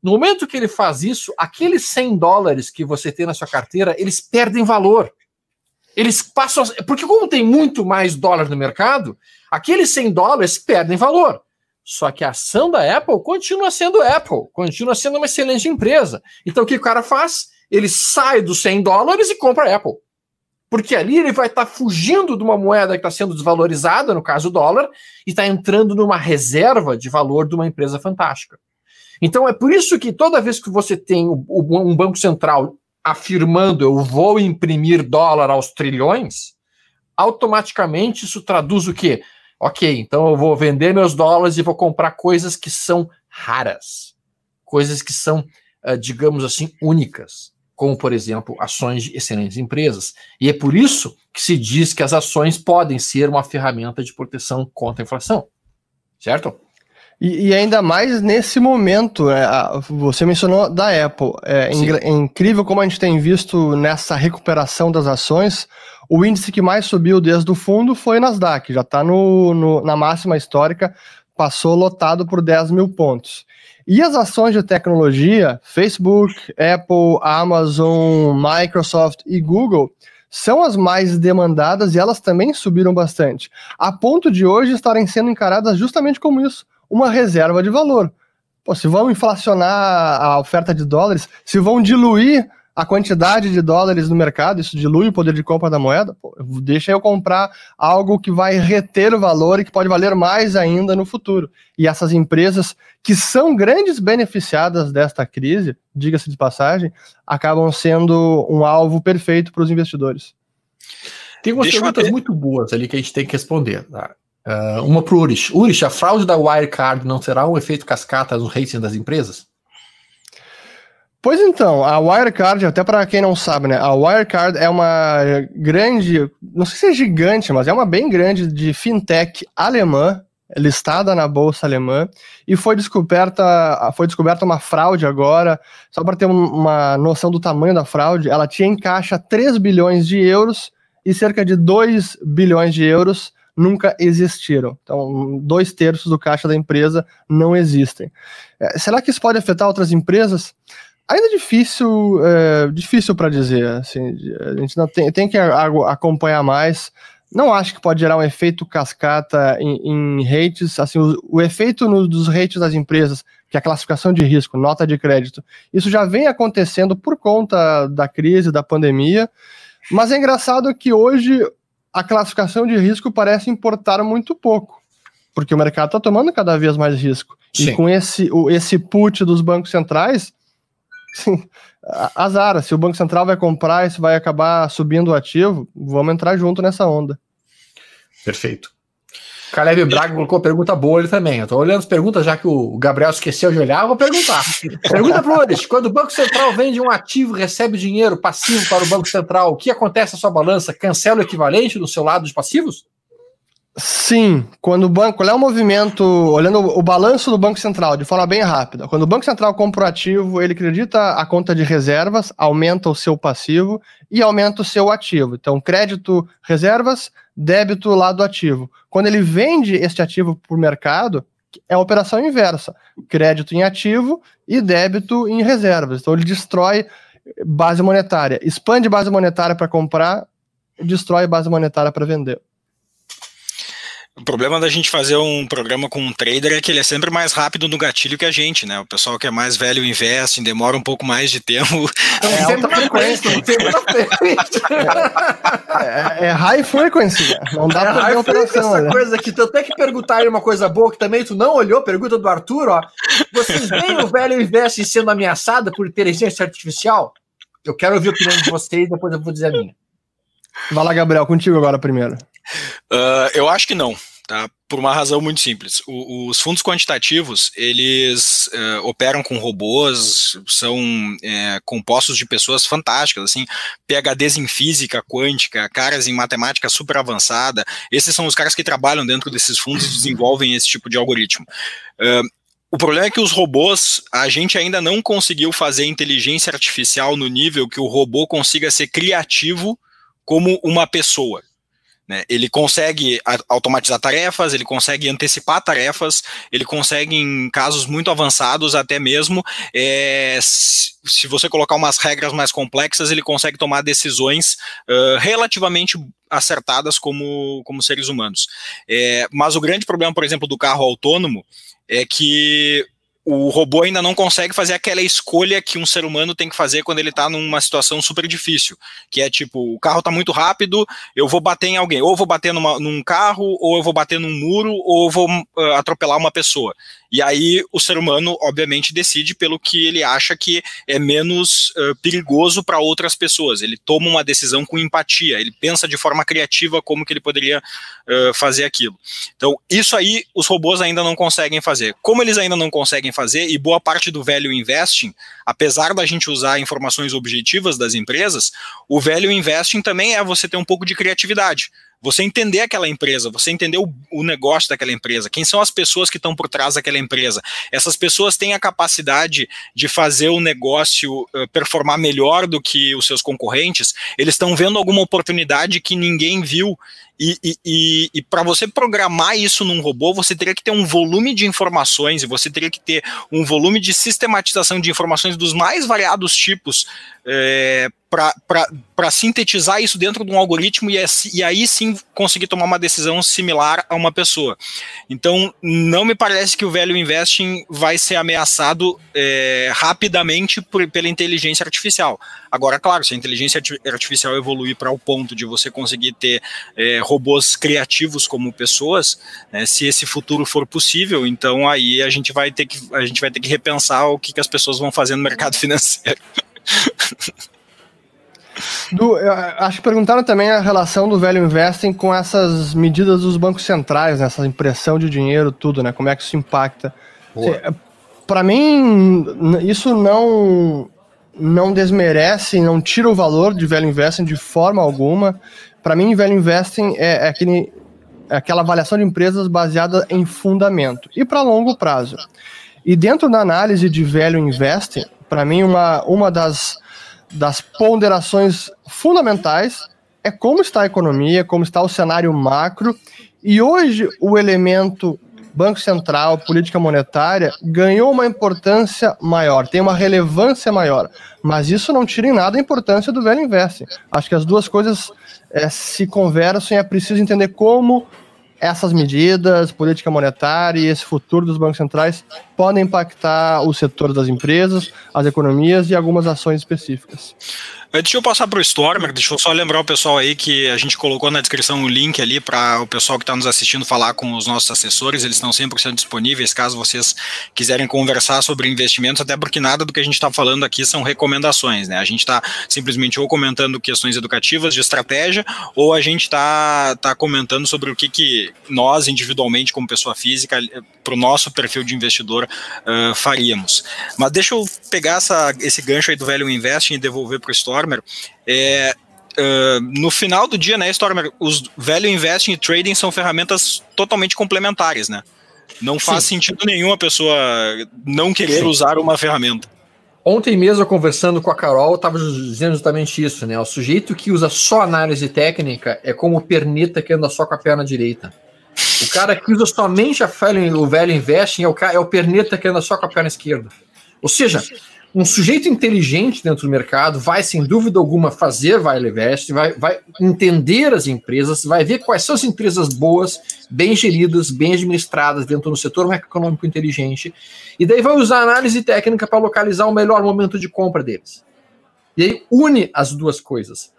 No momento que ele faz isso, aqueles 100 dólares que você tem na sua carteira, eles perdem valor. Eles passam. Porque, como tem muito mais dólar no mercado, aqueles 100 dólares perdem valor. Só que a ação da Apple continua sendo Apple, continua sendo uma excelente empresa. Então, o que o cara faz? Ele sai dos 100 dólares e compra a Apple. Porque ali ele vai estar tá fugindo de uma moeda que está sendo desvalorizada, no caso o dólar, e está entrando numa reserva de valor de uma empresa fantástica. Então é por isso que toda vez que você tem um banco central afirmando eu vou imprimir dólar aos trilhões, automaticamente isso traduz o quê? Ok, então eu vou vender meus dólares e vou comprar coisas que são raras, coisas que são, ah, digamos assim, únicas, como por exemplo ações de excelentes empresas. E é por isso que se diz que as ações podem ser uma ferramenta de proteção contra a inflação, certo? E, e, ainda mais nesse momento, é, você mencionou da Apple. É, é, incrível como a gente tem visto nessa recuperação das ações. O índice que mais subiu desde o fundo foi Nasdaq, já está no, no, na máxima histórica, passou lotado por 10 mil pontos. E as ações de tecnologia, Facebook, Apple, Amazon, Microsoft e Google, são as mais demandadas e elas também subiram bastante, a ponto de hoje estarem sendo encaradas justamente como isso uma reserva de valor. Pô, se vão inflacionar a oferta de dólares, se vão diluir a quantidade de dólares no mercado, isso dilui o poder de compra da moeda, pô, deixa eu comprar algo que vai reter o valor e que pode valer mais ainda no futuro. E essas empresas que são grandes beneficiadas desta crise, diga-se de passagem, acabam sendo um alvo perfeito para os investidores. Tem umas perguntas muito boas ali que a gente tem que responder. Tá? Uh, uma para o Urich. Urich, a fraude da Wirecard não terá um efeito cascata no rating das empresas? Pois então, a Wirecard, até para quem não sabe, né? A Wirecard é uma grande, não sei se é gigante, mas é uma bem grande de fintech alemã, listada na bolsa alemã, e foi descoberta, foi descoberta uma fraude agora, só para ter uma noção do tamanho da fraude, ela tinha em caixa 3 bilhões de euros e cerca de 2 bilhões de euros nunca existiram. Então, dois terços do caixa da empresa não existem. É, será que isso pode afetar outras empresas? Ainda é difícil, é, difícil para dizer. Assim, a gente não tem, tem que acompanhar mais. Não acho que pode gerar um efeito cascata em, em rates. Assim, o, o efeito no, dos rates das empresas, que é a classificação de risco, nota de crédito, isso já vem acontecendo por conta da crise, da pandemia. Mas é engraçado que hoje a classificação de risco parece importar muito pouco, porque o mercado está tomando cada vez mais risco. Sim. E com esse, o, esse put dos bancos centrais, sim, azar. Se o Banco Central vai comprar, isso vai acabar subindo o ativo, vamos entrar junto nessa onda. Perfeito. Caleb Braga colocou pergunta boa ele também. Eu tô olhando as perguntas, já que o Gabriel esqueceu de olhar, eu vou perguntar. Pergunta para eles: quando o Banco Central vende um ativo, recebe dinheiro passivo para o Banco Central, o que acontece na sua balança? Cancela o equivalente do seu lado dos passivos? Sim, quando o banco, qual é o movimento, olhando o balanço do Banco Central de forma bem rápida, quando o Banco Central compra o ativo, ele acredita a conta de reservas, aumenta o seu passivo e aumenta o seu ativo. Então, crédito, reservas, débito, lado ativo. Quando ele vende este ativo para o mercado, é a operação inversa, crédito em ativo e débito em reservas. Então, ele destrói base monetária, expande base monetária para comprar, destrói base monetária para vender. O problema da gente fazer um programa com um trader é que ele é sempre mais rápido no gatilho que a gente, né? O pessoal que é mais velho investe, demora um pouco mais de tempo. É, é alta frequência. é, é, high frequency. Né? Não dá é pra ver operação. Essa né? coisa aqui, tu até que perguntar aí uma coisa boa que também tu não olhou, pergunta do Arthur, ó. Vocês veem o velho investe sendo ameaçado por inteligência artificial? Eu quero ouvir a opinião de vocês, depois eu vou dizer a minha. Vai lá, Gabriel, contigo agora primeiro. Uh, eu acho que não, tá? Por uma razão muito simples. O, os fundos quantitativos, eles uh, operam com robôs, são uh, compostos de pessoas fantásticas, assim, PHDs em física quântica, caras em matemática super avançada. Esses são os caras que trabalham dentro desses fundos e desenvolvem esse tipo de algoritmo. O problema é que os robôs, a gente ainda não conseguiu fazer inteligência artificial no nível que o robô consiga ser criativo como uma pessoa. Né? Ele consegue automatizar tarefas, ele consegue antecipar tarefas, ele consegue, em casos muito avançados, até mesmo, é, se você colocar umas regras mais complexas, ele consegue tomar decisões uh, relativamente acertadas como, como seres humanos. É, mas o grande problema, por exemplo, do carro autônomo é que o robô ainda não consegue fazer aquela escolha que um ser humano tem que fazer quando ele está numa situação super difícil, que é tipo, o carro está muito rápido, eu vou bater em alguém, ou vou bater numa, num carro, ou eu vou bater num muro, ou eu vou uh, atropelar uma pessoa. E aí o ser humano, obviamente, decide pelo que ele acha que é menos uh, perigoso para outras pessoas. Ele toma uma decisão com empatia, ele pensa de forma criativa como que ele poderia uh, fazer aquilo. Então, isso aí os robôs ainda não conseguem fazer. Como eles ainda não conseguem fazer, e boa parte do velho investing, apesar da gente usar informações objetivas das empresas, o velho investing também é você ter um pouco de criatividade você entender aquela empresa, você entender o, o, negócio daquela empresa, quem são as pessoas que estão por trás daquela empresa. Essas pessoas têm a capacidade de fazer o negócio uh, performar melhor do que os seus concorrentes, eles estão vendo alguma oportunidade que ninguém viu. E, e, e, e para você programar isso num robô, você teria que ter um volume de informações e você teria que ter um volume de sistematização de informações dos mais variados tipos é, para sintetizar isso dentro de um algoritmo e, e, aí sim conseguir tomar uma decisão similar a uma pessoa. Então, não me parece que o velho investing vai ser ameaçado é, rapidamente por, pela inteligência artificial. Agora, claro, se a inteligência artificial evoluir para o ponto de você conseguir ter é, robôs criativos como pessoas, né, se esse futuro for possível, então aí a gente vai ter que, a gente vai ter que repensar o que, que as pessoas vão fazer no mercado financeiro. Do, acho que perguntaram também a relação do velho investing com essas medidas dos bancos centrais, né, essa impressão de dinheiro, tudo, né? Como é que isso impacta? Para mim, isso não não desmerece, não tira o valor de velho investing de forma alguma. Para mim, velho investing é, é, aquele, é aquela avaliação de empresas baseada em fundamento e para longo prazo. E dentro da análise de velho investing, para mim, uma, uma das das ponderações fundamentais é como está a economia, como está o cenário macro, e hoje o elemento Banco Central, política monetária, ganhou uma importância maior, tem uma relevância maior. Mas isso não tira em nada a importância do velho investe. Acho que as duas coisas é, se conversam e é preciso entender como essas medidas, política monetária e esse futuro dos bancos centrais podem impactar o setor das empresas, as economias e algumas ações específicas. Deixa eu passar para o Stormer, deixa eu só lembrar o pessoal aí que a gente colocou na descrição o link ali para o pessoal que está nos assistindo falar com os nossos assessores, eles estão 100% disponíveis caso vocês quiserem conversar sobre investimentos, até porque nada do que a gente está falando aqui são recomendações, né? A gente está simplesmente ou comentando questões educativas de estratégia, ou a gente está tá comentando sobre o que, que nós, individualmente, como pessoa física, para o nosso perfil de investidor, uh, faríamos. Mas deixa eu pegar essa, esse gancho aí do velho investing e devolver para o Stormer. É, uh, no final do dia, né, Stormer, os value investing e trading são ferramentas totalmente complementares, né? Não faz Sim. sentido nenhum a pessoa não querer Sim. usar uma ferramenta. Ontem mesmo, conversando com a Carol, eu estava dizendo justamente isso, né? O sujeito que usa só análise técnica é como o perneta que anda só com a perna direita. O cara que usa somente a velho, o velho investing é o, é o perneta que anda só com a perna esquerda. Ou seja, um sujeito inteligente dentro do mercado vai, sem dúvida alguma, fazer Vale Invest, vai, vai entender as empresas, vai ver quais são as empresas boas, bem geridas, bem administradas dentro do setor macroeconômico inteligente, e daí vai usar análise técnica para localizar o melhor momento de compra deles. E aí une as duas coisas.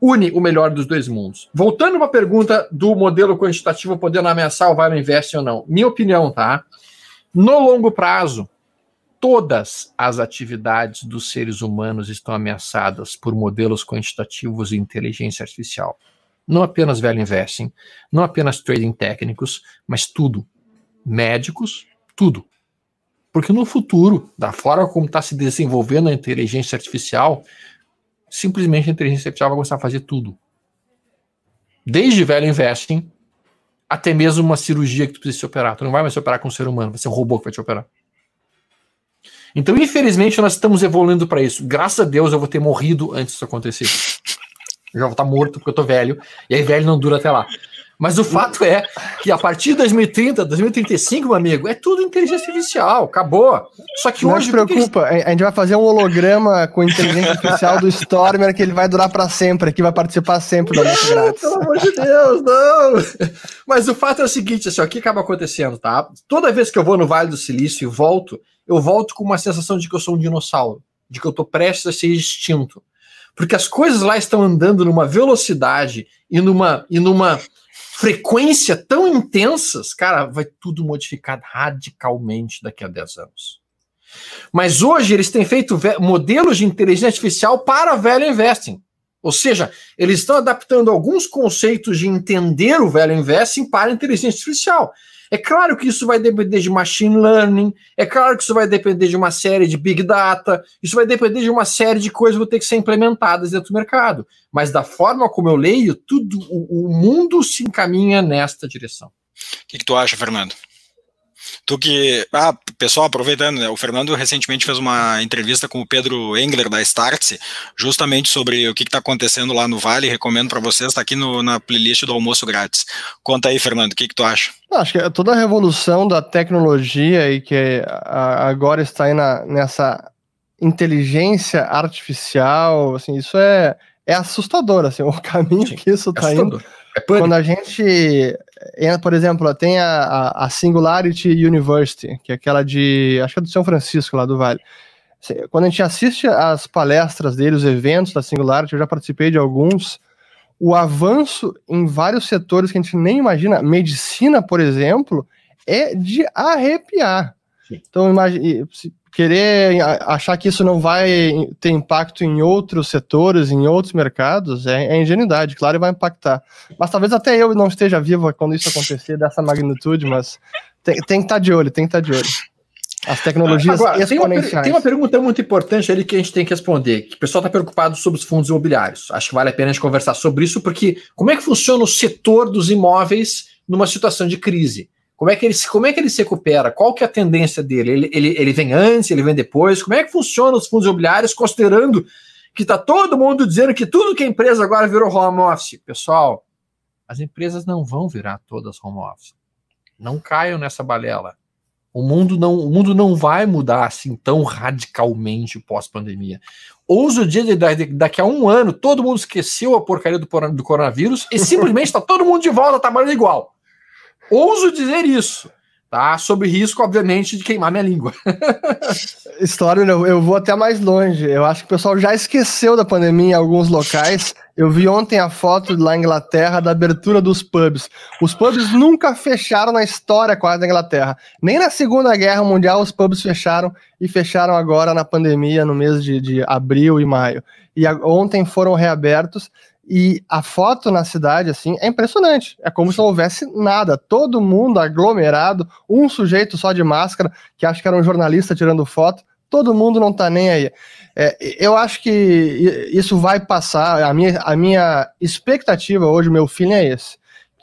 Une o melhor dos dois mundos. Voltando para a pergunta do modelo quantitativo podendo ameaçar o Vale Invest ou não. Minha opinião, tá? No longo prazo, todas as atividades dos seres humanos estão ameaçadas por modelos quantitativos e inteligência artificial. Não apenas velho investing, não apenas trading técnicos, mas tudo. Médicos, tudo. Porque no futuro, da forma como está se desenvolvendo a inteligência artificial, simplesmente a inteligência artificial vai começar a fazer tudo. Desde velho investing até mesmo uma cirurgia que tu precisa se operar. Tu não vai mais se operar com um ser humano, vai ser um robô que vai te operar. Então, infelizmente, nós estamos evoluindo para isso. Graças a Deus eu vou ter morrido antes disso acontecer. Eu já vou estar morto porque eu tô velho, e aí velho não dura até lá. Mas o fato é que a partir de 2030, 2035, meu amigo, é tudo inteligência artificial, acabou. Só que não hoje. Não se preocupa, a gente vai fazer um holograma com inteligência artificial do Stormer que ele vai durar para sempre, que vai participar sempre da nossa grátis. Pelo amor de Deus, não! Mas o fato é o seguinte: assim, o que acaba acontecendo, tá? Toda vez que eu vou no Vale do Silício e volto, eu volto com uma sensação de que eu sou um dinossauro, de que eu estou prestes a ser extinto. Porque as coisas lá estão andando numa velocidade e numa, e numa frequência tão intensas, cara, vai tudo modificar radicalmente daqui a 10 anos. Mas hoje eles têm feito modelos de inteligência artificial para velho investing. Ou seja, eles estão adaptando alguns conceitos de entender o velho investing para inteligência artificial. É claro que isso vai depender de machine learning, é claro que isso vai depender de uma série de big data, isso vai depender de uma série de coisas que vão ter que ser implementadas dentro do mercado. Mas da forma como eu leio, tudo o, o mundo se encaminha nesta direção. O que, que tu acha, Fernando? Tu que. Ah, pessoal, aproveitando, né, o Fernando recentemente fez uma entrevista com o Pedro Engler da Startse, justamente sobre o que está acontecendo lá no Vale. Recomendo para vocês, está aqui no, na playlist do almoço grátis. Conta aí, Fernando, o que, que tu acha? Acho que toda a revolução da tecnologia e que agora está aí na, nessa inteligência artificial, assim, isso é, é assustador, assim, o caminho Sim, que isso está é indo. É Quando a gente, por exemplo, tem a, a, Singularity University, que é aquela de, acho que é do São Francisco, lá do Vale. Quando a gente assiste as palestras dele, os eventos da Singularity, eu já participei de alguns, o avanço em vários setores que a gente nem imagina, medicina, por exemplo, é de arrepiar. Sim. Então, imagine, querer achar que isso não vai ter impacto em outros setores, em outros mercados, é, é ingenuidade, claro, vai impactar. Mas talvez até eu não esteja vivo quando isso acontecer dessa magnitude, mas tem, tem que estar tá de olho, tem que estar tá de olho. As tecnologias Agora, exponenciais. Tem uma, tem uma, pergunta muito importante ali que a gente tem que responder, que o pessoal está preocupado sobre os fundos imobiliários. Acho que vale a pena a gente conversar sobre isso, porque como é que funciona o setor dos imóveis numa situação de crise? Como é que ele, como é que ele se recupera? Qual que é a tendência dele? Ele, ele, ele vem antes, ele vem depois? Como é que funciona os fundos imobiliários, considerando que está todo mundo dizendo que tudo que é empresa agora virou home office? Pessoal, as empresas não vão virar todas home office. Não caiam nessa balela. O mundo não, o mundo não vai mudar assim tão radicalmente pós-pandemia. Ouso o dia de, daqui a um ano, todo mundo esqueceu a porcaria do, do coronavírus e simplesmente está todo mundo de volta trabalhando igual. Ouso dizer isso, tá? Sob risco, obviamente, de queimar minha língua. História, eu vou até mais longe. Eu acho que o pessoal já esqueceu da pandemia em alguns locais. Eu vi ontem a foto lá em Inglaterra da abertura dos pubs. Os pubs nunca fecharam na história quase da Inglaterra. Nem na Segunda Guerra Mundial os pubs fecharam e fecharam agora na pandemia, no mês de, de abril e maio. E a, ontem foram reabertos e a foto na cidade, assim, é impressionante. É como se não houvesse nada. Todo mundo aglomerado, um sujeito só de máscara, que acho que era um jornalista tirando foto, Todo mundo não está nem aí. É, eu acho que isso vai passar. A minha, a minha expectativa hoje, meu feeling é esse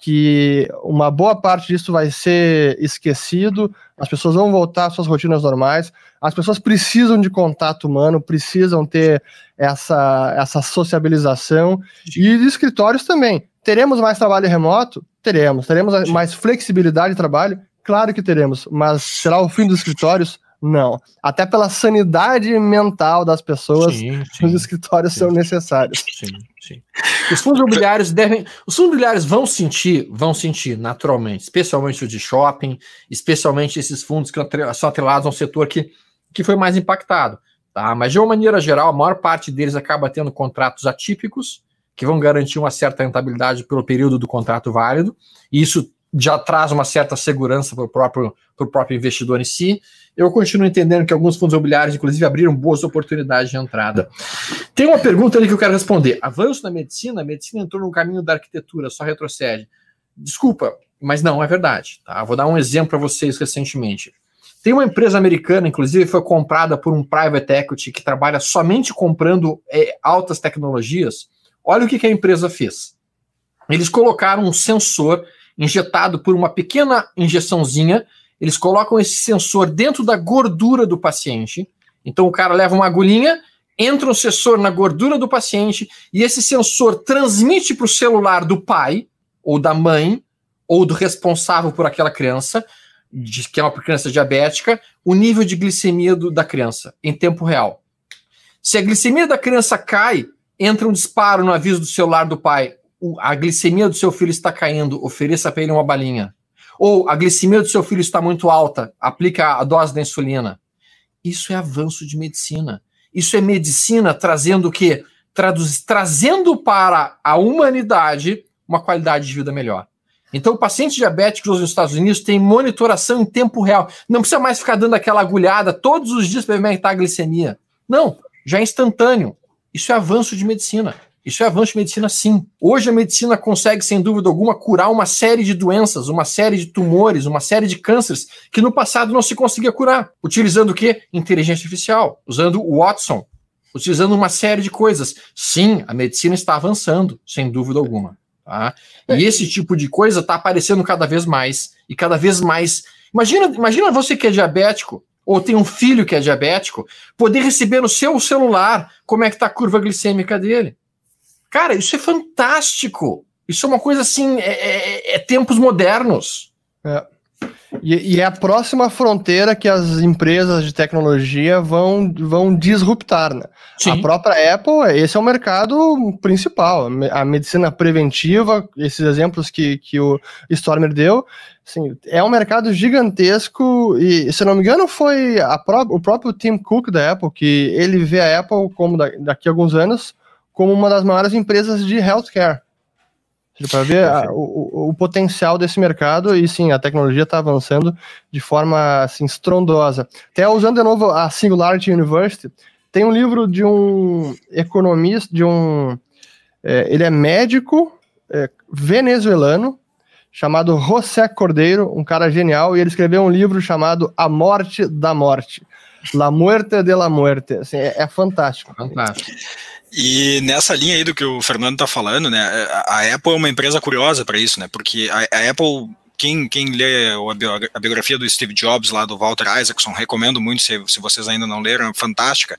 que uma boa parte disso vai ser esquecido, as pessoas vão voltar às suas rotinas normais, as pessoas precisam de contato humano, precisam ter essa, essa sociabilização, e os escritórios também. Teremos mais trabalho remoto? Teremos. Teremos mais flexibilidade de trabalho? Claro que teremos, mas será o fim dos escritórios? Não. Até pela sanidade mental das pessoas, sim, sim, os escritórios sim. são necessários. Sim, sim. Os fundos imobiliários devem. Os fundos imobiliários vão sentir, vão sentir naturalmente, especialmente os de shopping, especialmente esses fundos que são atrelados a um setor que, que foi mais impactado. Tá? Mas de uma maneira geral, a maior parte deles acaba tendo contratos atípicos, que vão garantir uma certa rentabilidade pelo período do contrato válido, e isso já traz uma certa segurança para o próprio, próprio investidor em si. Eu continuo entendendo que alguns fundos imobiliários, inclusive, abriram boas oportunidades de entrada. Tem uma pergunta ali que eu quero responder. Avanço na medicina? A medicina entrou no caminho da arquitetura, só retrocede. Desculpa, mas não é verdade. Tá? Vou dar um exemplo para vocês recentemente. Tem uma empresa americana, inclusive, foi comprada por um private equity que trabalha somente comprando é, altas tecnologias. Olha o que, que a empresa fez. Eles colocaram um sensor injetado por uma pequena injeçãozinha. Eles colocam esse sensor dentro da gordura do paciente. Então o cara leva uma agulhinha, entra um sensor na gordura do paciente e esse sensor transmite para o celular do pai ou da mãe ou do responsável por aquela criança, que é uma criança diabética, o nível de glicemia do, da criança em tempo real. Se a glicemia da criança cai, entra um disparo no aviso do celular do pai a glicemia do seu filho está caindo, ofereça para ele uma balinha. Ou a glicemia do seu filho está muito alta, aplica a dose da insulina. Isso é avanço de medicina. Isso é medicina trazendo o quê? Traduz, trazendo para a humanidade uma qualidade de vida melhor. Então, pacientes diabéticos nos Estados Unidos têm monitoração em tempo real. Não precisa mais ficar dando aquela agulhada todos os dias para aumentar a glicemia. Não, já é instantâneo. Isso é avanço de medicina. Isso é avanço de medicina, sim. Hoje a medicina consegue, sem dúvida alguma, curar uma série de doenças, uma série de tumores, uma série de cânceres que no passado não se conseguia curar. Utilizando o quê? Inteligência artificial, usando o Watson, utilizando uma série de coisas. Sim, a medicina está avançando, sem dúvida alguma. Tá? E esse tipo de coisa está aparecendo cada vez mais e cada vez mais. Imagina, imagina você que é diabético ou tem um filho que é diabético, poder receber no seu celular como é que está a curva glicêmica dele. Cara, isso é fantástico. Isso é uma coisa assim, é, é, é tempos modernos. É. E, e, é a próxima fronteira que as empresas de tecnologia vão, vão disruptar. Né? A própria Apple, esse é o mercado principal. A medicina preventiva, esses exemplos que, que o Stormer deu, assim, é um mercado gigantesco. E, se não me engano, foi pró o próprio Tim Cook da Apple, que ele vê a Apple como da, daqui a alguns anos como uma das maiores empresas de healthcare. Para ver a, o, o, potencial desse mercado e sim, a tecnologia está avançando de forma assim, estrondosa. Até usando de novo a Singularity University, tem um livro de um economista, de um. É, ele é médico é, venezuelano, chamado José Cordeiro, um cara genial, e ele escreveu um livro chamado A Morte da Morte. La Muerte de la Muerte. Assim, é, é fantástico. Fantástico. E nessa linha aí do que o Fernando está falando, né, a Apple é uma empresa curiosa para isso, né, porque a, a Apple quem, quem lê a biografia do Steve Jobs, lá do Walter Isaacson, recomendo muito, se, se vocês ainda não leram, é fantástica.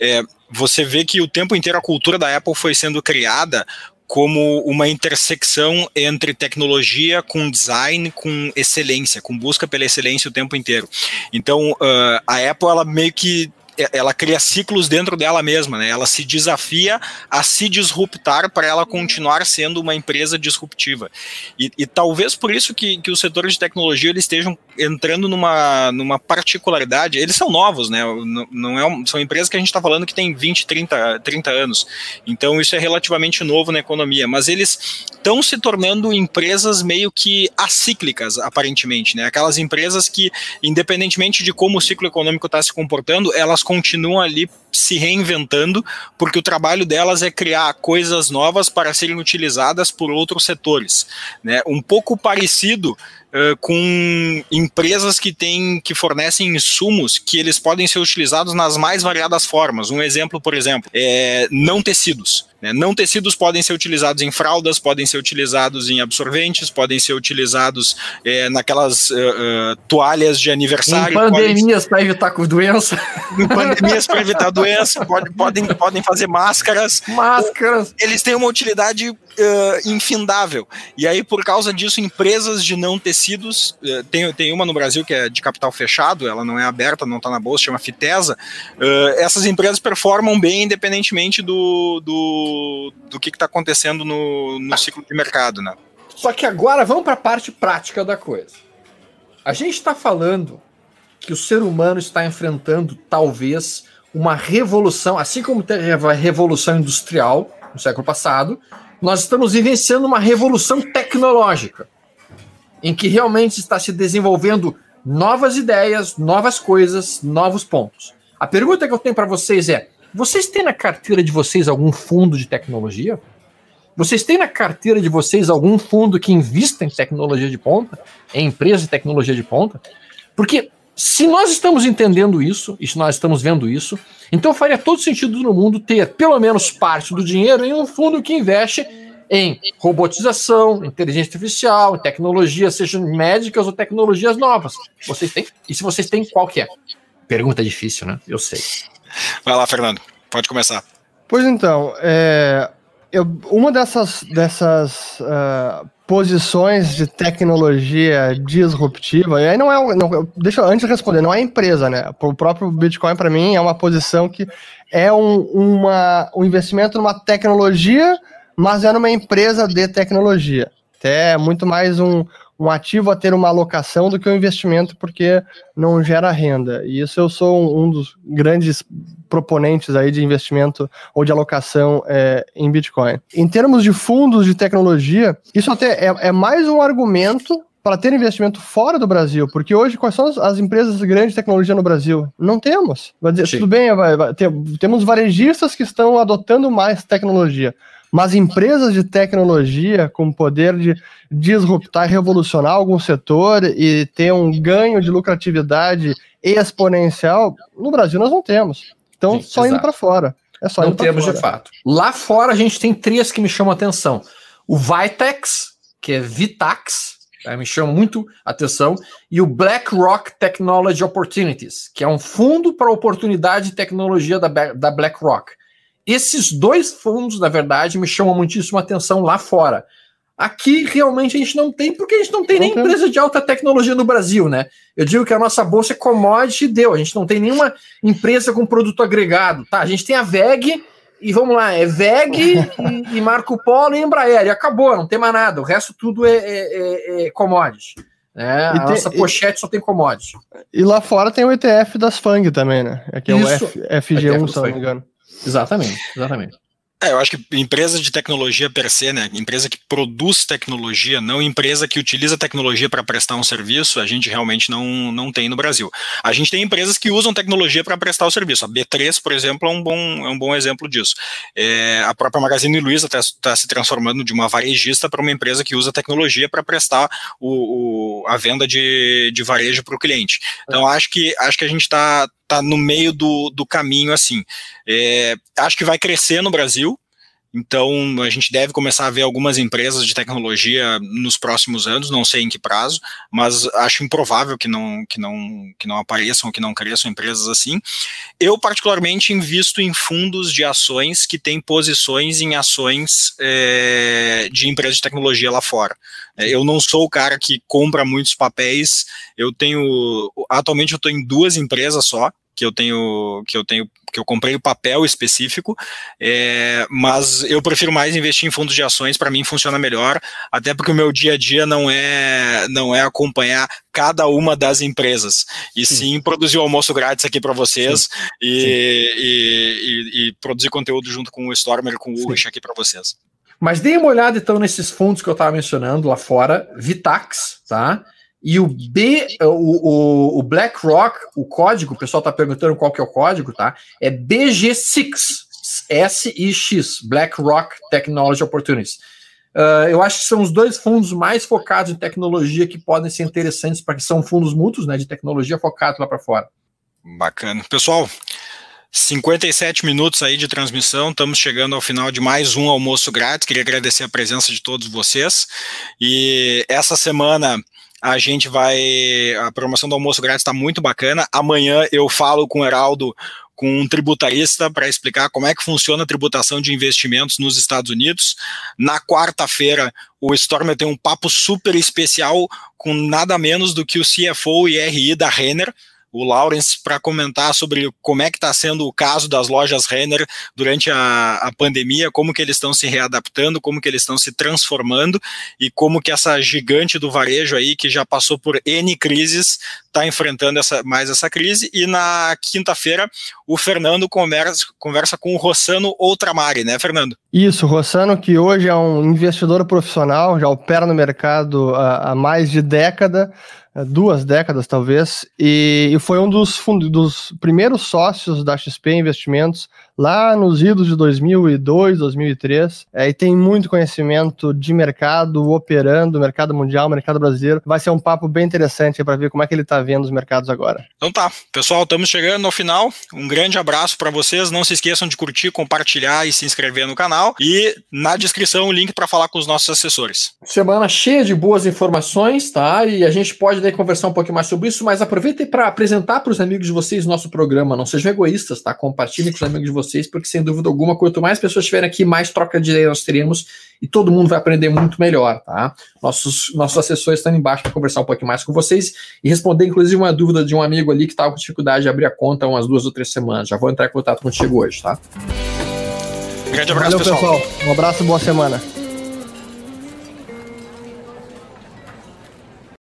É, você vê que o tempo inteiro a cultura da Apple foi sendo criada como uma intersecção entre tecnologia com design, com excelência, com busca pela excelência o tempo inteiro. Então, uh, a Apple, ela meio que ela cria ciclos dentro dela mesma, né? Ela se desafia a se disruptar para ela continuar sendo uma empresa disruptiva. E, e talvez por isso que, que os setores de tecnologia eles estejam entrando numa, numa particularidade. Eles são novos, né? Não, não é, são empresas que a gente está falando que tem 20, 30, 30 anos. Então isso é relativamente novo na economia. Mas eles estão se tornando empresas meio que acíclicas, aparentemente, né? Aquelas empresas que, independentemente de como o ciclo econômico está se comportando, elas continuam ali se reinventando, porque o trabalho delas é criar coisas novas para serem utilizadas por outros setores. Né? Um pouco parecido uh, com empresas que têm que fornecem insumos que eles podem ser utilizados nas mais variadas formas. Um exemplo, por exemplo, é não tecidos. Né? Não tecidos podem ser utilizados em fraldas, podem ser utilizados em absorventes, podem ser utilizados é, naquelas uh, uh, toalhas de aniversário. Em pandemias para evitar doença. Em pandemias para evitar doença, pode, podem, podem fazer máscaras. Máscaras. Eles têm uma utilidade uh, infindável. E aí, por causa disso, empresas de não tecidos, uh, tem, tem uma no Brasil que é de capital fechado, ela não é aberta, não está na bolsa, chama Fitesa. Uh, essas empresas performam bem independentemente do, do do, que está acontecendo no, no ciclo de mercado, né? Só que agora vamos para a parte prática da coisa. A gente está falando que o ser humano está enfrentando talvez uma revolução, assim como teve a revolução industrial no século passado, nós estamos vivenciando uma revolução tecnológica, em que realmente está se desenvolvendo novas ideias, novas coisas, novos pontos. A pergunta que eu tenho para vocês é: vocês têm na carteira de vocês algum fundo de tecnologia? Vocês têm na carteira de vocês algum fundo que invista em tecnologia de ponta? Em empresa de tecnologia de ponta? Porque se nós estamos entendendo isso, e se nós estamos vendo isso, então faria todo sentido no mundo ter pelo menos parte do dinheiro em um fundo que investe em robotização, inteligência artificial, em tecnologias, sejam médicas ou tecnologias novas. Vocês têm? E se vocês têm, qual que é? Pergunta difícil, né? Eu sei. Vai lá, Fernando. Pode começar. Pois então, é, eu, uma dessas, dessas uh, posições de tecnologia disruptiva, e aí não é. Não, deixa eu antes de responder, não é empresa, né? O próprio Bitcoin, para mim, é uma posição que é um, uma, um investimento numa tecnologia, mas é numa empresa de tecnologia. Até é muito mais um, um ativo a ter uma alocação do que um investimento, porque não gera renda. E isso eu sou um, um dos grandes proponentes aí de investimento ou de alocação é, em Bitcoin. Em termos de fundos de tecnologia, isso até é, é mais um argumento para ter investimento fora do Brasil, porque hoje quais são as, empresas grandes de tecnologia no Brasil? Não temos. Vai dizer, Sim. tudo bem, vai, vai, ter, temos varejistas que estão adotando mais tecnologia, mas empresas de tecnologia com poder de disruptar e revolucionar algum setor e ter um ganho de lucratividade exponencial, no Brasil nós não temos. Então, Sim, só exato. indo para fora. É só não temos fora. de fato. Lá fora a gente tem três que me chamam a atenção. O Vitex, que é Vitax, tá? me chama muito a atenção, e o BlackRock Technology Opportunities, que é um fundo para oportunidade de tecnologia da, da BlackRock. Esses dois fundos, na verdade, me chamam muitíssimo atenção lá fora. Aqui realmente a gente não tem, porque a gente não tem nem empresa de alta tecnologia no Brasil, né? Eu digo que a nossa bolsa é commodity deu, a gente não tem nenhuma empresa com produto agregado, tá? A gente tem a VEG e vamos lá, é VEG e, e, Marco Polo e Embraer, e acabou, não tem mais nada, o resto tudo é, é, é, é commodity. Né? A tem, nossa pochete e, só tem commodity. E lá fora tem o ETF das FANG também, né? Aqui é, é o F, FG1, se não me engano. Exatamente, exatamente. É, eu acho que empresa de tecnologia per se, né? Empresa que produz tecnologia, não empresa que utiliza tecnologia para prestar um serviço, a gente realmente não, não tem no Brasil. A gente tem empresas que usam tecnologia para prestar o serviço. A B3, por exemplo, é um bom, é um bom exemplo disso. É, a própria Magazine Luiza está tá se transformando de uma varejista para uma empresa que usa tecnologia para prestar o, o, a venda de, de varejo para o cliente. Então, acho que, acho que a gente está tá no meio do, do caminho assim. É, acho que vai crescer no Brasil. Então, a gente deve começar a ver algumas empresas de tecnologia nos próximos anos, não sei em que prazo, mas acho improvável que não, que não, que não apareçam, que não cresçam empresas assim. Eu, particularmente, invisto em fundos de ações que têm posições em ações é, de empresas de tecnologia lá fora. É, eu não sou o cara que compra muitos papéis, eu tenho, atualmente eu estou em duas empresas só, que eu tenho que eu tenho que eu comprei o papel específico, é, mas eu prefiro mais investir em fundos de ações, para mim funciona melhor, até porque o meu dia a dia não é não é acompanhar cada uma das empresas, e sim, sim produzir o almoço grátis aqui para vocês e, sim. E, e, e, produzir conteúdo junto com o Stormer, com o Ulrich aqui para vocês. Mas deem uma olhada então nesses fundos que eu estava mencionando lá fora, Vitax, tá? E o B, o, o, o BlackRock, o código, o pessoal está perguntando qual que é o código, tá? É BG6, S-I-X, BlackRock Technology Opportunities. Uh, eu acho que são os dois fundos mais focados em tecnologia que podem ser interessantes para que são fundos mútuos, né, de tecnologia focados lá para fora. Bacana. Pessoal, 57 minutos aí de transmissão, estamos chegando ao final de mais um almoço grátis. Queria agradecer a presença de todos vocês. E essa semana a gente vai. A promoção do almoço grátis está muito bacana. Amanhã eu falo com o Heraldo com um tributarista para explicar como é que funciona a tributação de investimentos nos Estados Unidos. Na quarta-feira, o Stormer tem um papo super especial com nada menos do que o CFO e RI da Renner, o Lawrence para comentar sobre como é que está sendo o caso das lojas Renner durante a, a pandemia, como que eles estão se readaptando, como que eles estão se transformando e como que essa gigante do varejo aí, que já passou por N crises, está enfrentando essa, mais essa crise. E na quinta-feira, o Fernando conversa, conversa com o Rossano Outramari, né, Fernando? Isso, Rossano, que hoje é um investidor profissional, já opera no mercado há, há mais de década, duas décadas talvez, e, e foi um dos, dos primeiros sócios da XP Investimentos lá nos idos de 2002, 2003, é, e tem muito conhecimento de mercado, operando, mercado mundial, mercado brasileiro. Vai ser um papo bem interessante para ver como é que ele está vendo os mercados agora. Então tá, pessoal, estamos chegando ao final. Um grande abraço para vocês. Não se esqueçam de curtir, compartilhar e se inscrever no canal. E na descrição o link para falar com os nossos assessores. Semana cheia de boas informações, tá? E a gente pode daí conversar um pouquinho mais sobre isso, mas aproveitem para apresentar para os amigos de vocês nosso programa. Não sejam egoístas, tá? Compartilhem com os amigos de vocês, porque sem dúvida alguma, quanto mais pessoas estiverem aqui, mais troca de ideia nós teremos e todo mundo vai aprender muito melhor, tá? Nossos, nossos assessores estão embaixo para conversar um pouquinho mais com vocês e responder, inclusive, uma dúvida de um amigo ali que estava com dificuldade de abrir a conta umas duas ou três semanas. Já vou entrar em contato contigo hoje, tá? Grande abraço, Valeu, pessoal. pessoal. Um abraço, boa semana.